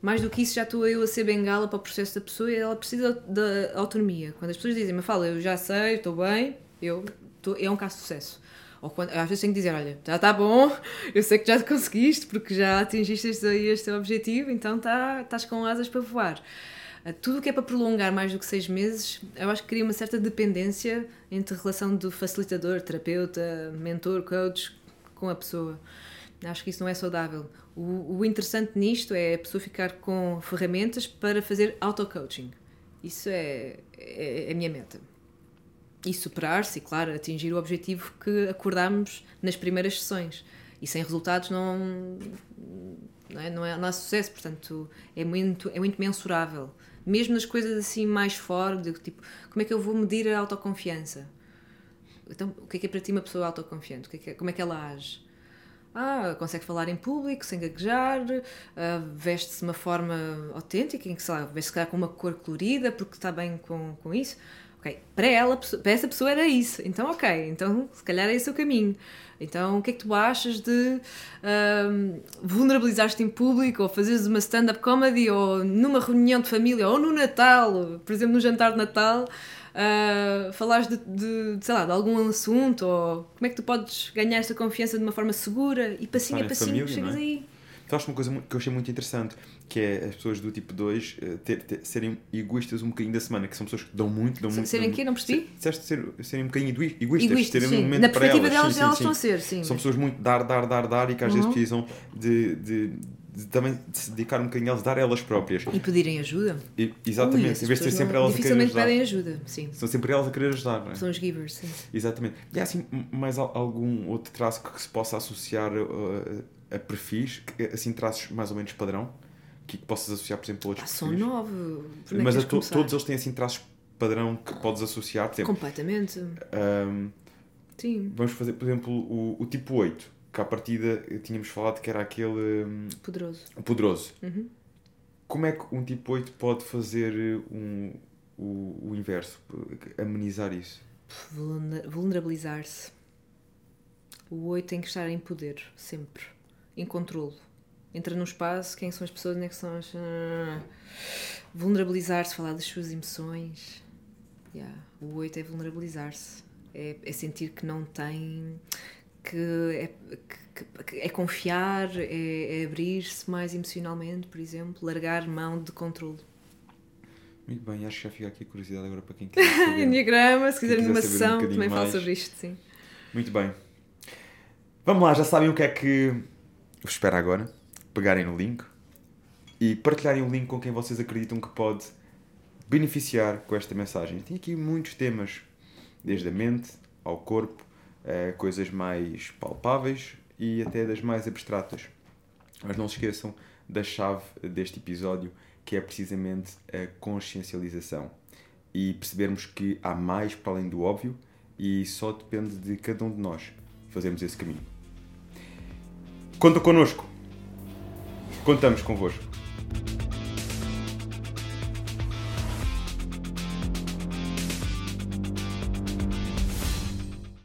Mais do que isso, já estou eu a ser bengala para o processo da pessoa e ela precisa da autonomia. Quando as pessoas dizem, me fala, eu já sei, estou bem, eu estou, é um caso de sucesso. Ou quando, às vezes tenho que dizer, olha, já está bom, eu sei que já conseguiste, porque já atingiste este, este objetivo, então tá, estás com asas para voar. Uh, Tudo o que é para prolongar mais do que seis meses, eu acho que cria uma certa dependência entre a relação do facilitador, terapeuta, mentor, coach com a pessoa. Acho que isso não é saudável. O, o interessante nisto é a pessoa ficar com ferramentas para fazer auto-coaching. Isso é, é, é a minha meta. E superar-se, e claro, atingir o objetivo que acordámos nas primeiras sessões. E sem resultados não, não, é, não, é, não há sucesso, portanto é muito, é muito mensurável. Mesmo nas coisas assim mais fora, de, tipo, como é que eu vou medir a autoconfiança? Então, o que é que é para ti uma pessoa autoconfiante? Que é que é, como é que ela age? Ah, consegue falar em público, sem gaguejar, uh, veste-se de uma forma autêntica, em que, sei lá, veste-se com uma cor colorida, porque está bem com, com isso. Ok, para ela, para essa pessoa era isso. Então, ok, então se calhar é esse o caminho. Então, o que é que tu achas de um, vulnerabilizar-te em público, ou fazeres uma stand-up comedy, ou numa reunião de família, ou no Natal, por exemplo, no jantar de Natal, uh, falares de, de, sei lá, de algum assunto, ou como é que tu podes ganhar essa confiança de uma forma segura e passinho a passinho chegas é? aí. Tu achas uma coisa que eu achei muito interessante, que é as pessoas do tipo 2 uh, ter, ter, serem egoístas um bocadinho da semana, que são pessoas que dão muito, dão muito. Serem quê? Não percebi? Disseste ser, serem um bocadinho egoístas, egoístas terem sim. um momento Na para perspectiva elas. delas, sim, elas sim, estão sim. ser, sim. São pessoas muito dar, dar, dar, dar e que às Uhum. vezes precisam de, de, de também de se dedicar um bocadinho a elas, dar elas próprias. E pedirem ajuda. E, exatamente, em vez de ser sempre não- elas a querer Dificilmente ajudar. pedem ajuda, sim. São sempre elas a querer ajudar, não é? São os givers, sim. Exatamente. E há assim mais al- algum outro traço que se possa associar uh, perfis, que- assim traços mais ou menos padrão, que possas associar, por exemplo, a Ah, outros são perfis? nove. Por onde é Mas que a to- todos eles têm assim traços padrão que podes associar. Por exemplo, Completamente. um, Sim, vamos fazer, por exemplo, o, o tipo 8, que à partida eh, tínhamos falado que era aquele um, poderoso. poderoso. Uhum. Como é que um tipo 8 pode fazer eh, um, o, o inverso, amenizar isso? Vulner- Vulnerabilizar-se. O 8 tem que estar em poder, sempre. Em controlo. Entra num espaço, quem são as pessoas, onde é que são as. Vulnerabilizar-se, falar das suas emoções. Yeah. O 8 é vulnerabilizar-se. É, é sentir que não tem. que é, que- que- é confiar, é, é abrir-se mais emocionalmente, por exemplo, largar mão de controle. Muito bem, acho que já fica aqui a curiosidade agora para quem quiser saber. Enneagrama, se quiser uma um sessão, bocadinho também falo sobre isto, sim. Muito bem. Vamos lá, já sabem o que é que vos espera agora. Pegarem no link e partilharem o link com quem vocês acreditam que pode beneficiar com esta mensagem. Tem aqui muitos temas, desde a mente ao corpo, eh, coisas mais palpáveis e até das mais abstratas. Mas não se esqueçam da chave deste episódio, que é precisamente a consciencialização. E percebermos que há mais para além do óbvio e só depende de cada um de nós fazermos esse caminho. Conta connosco. Contamos convosco.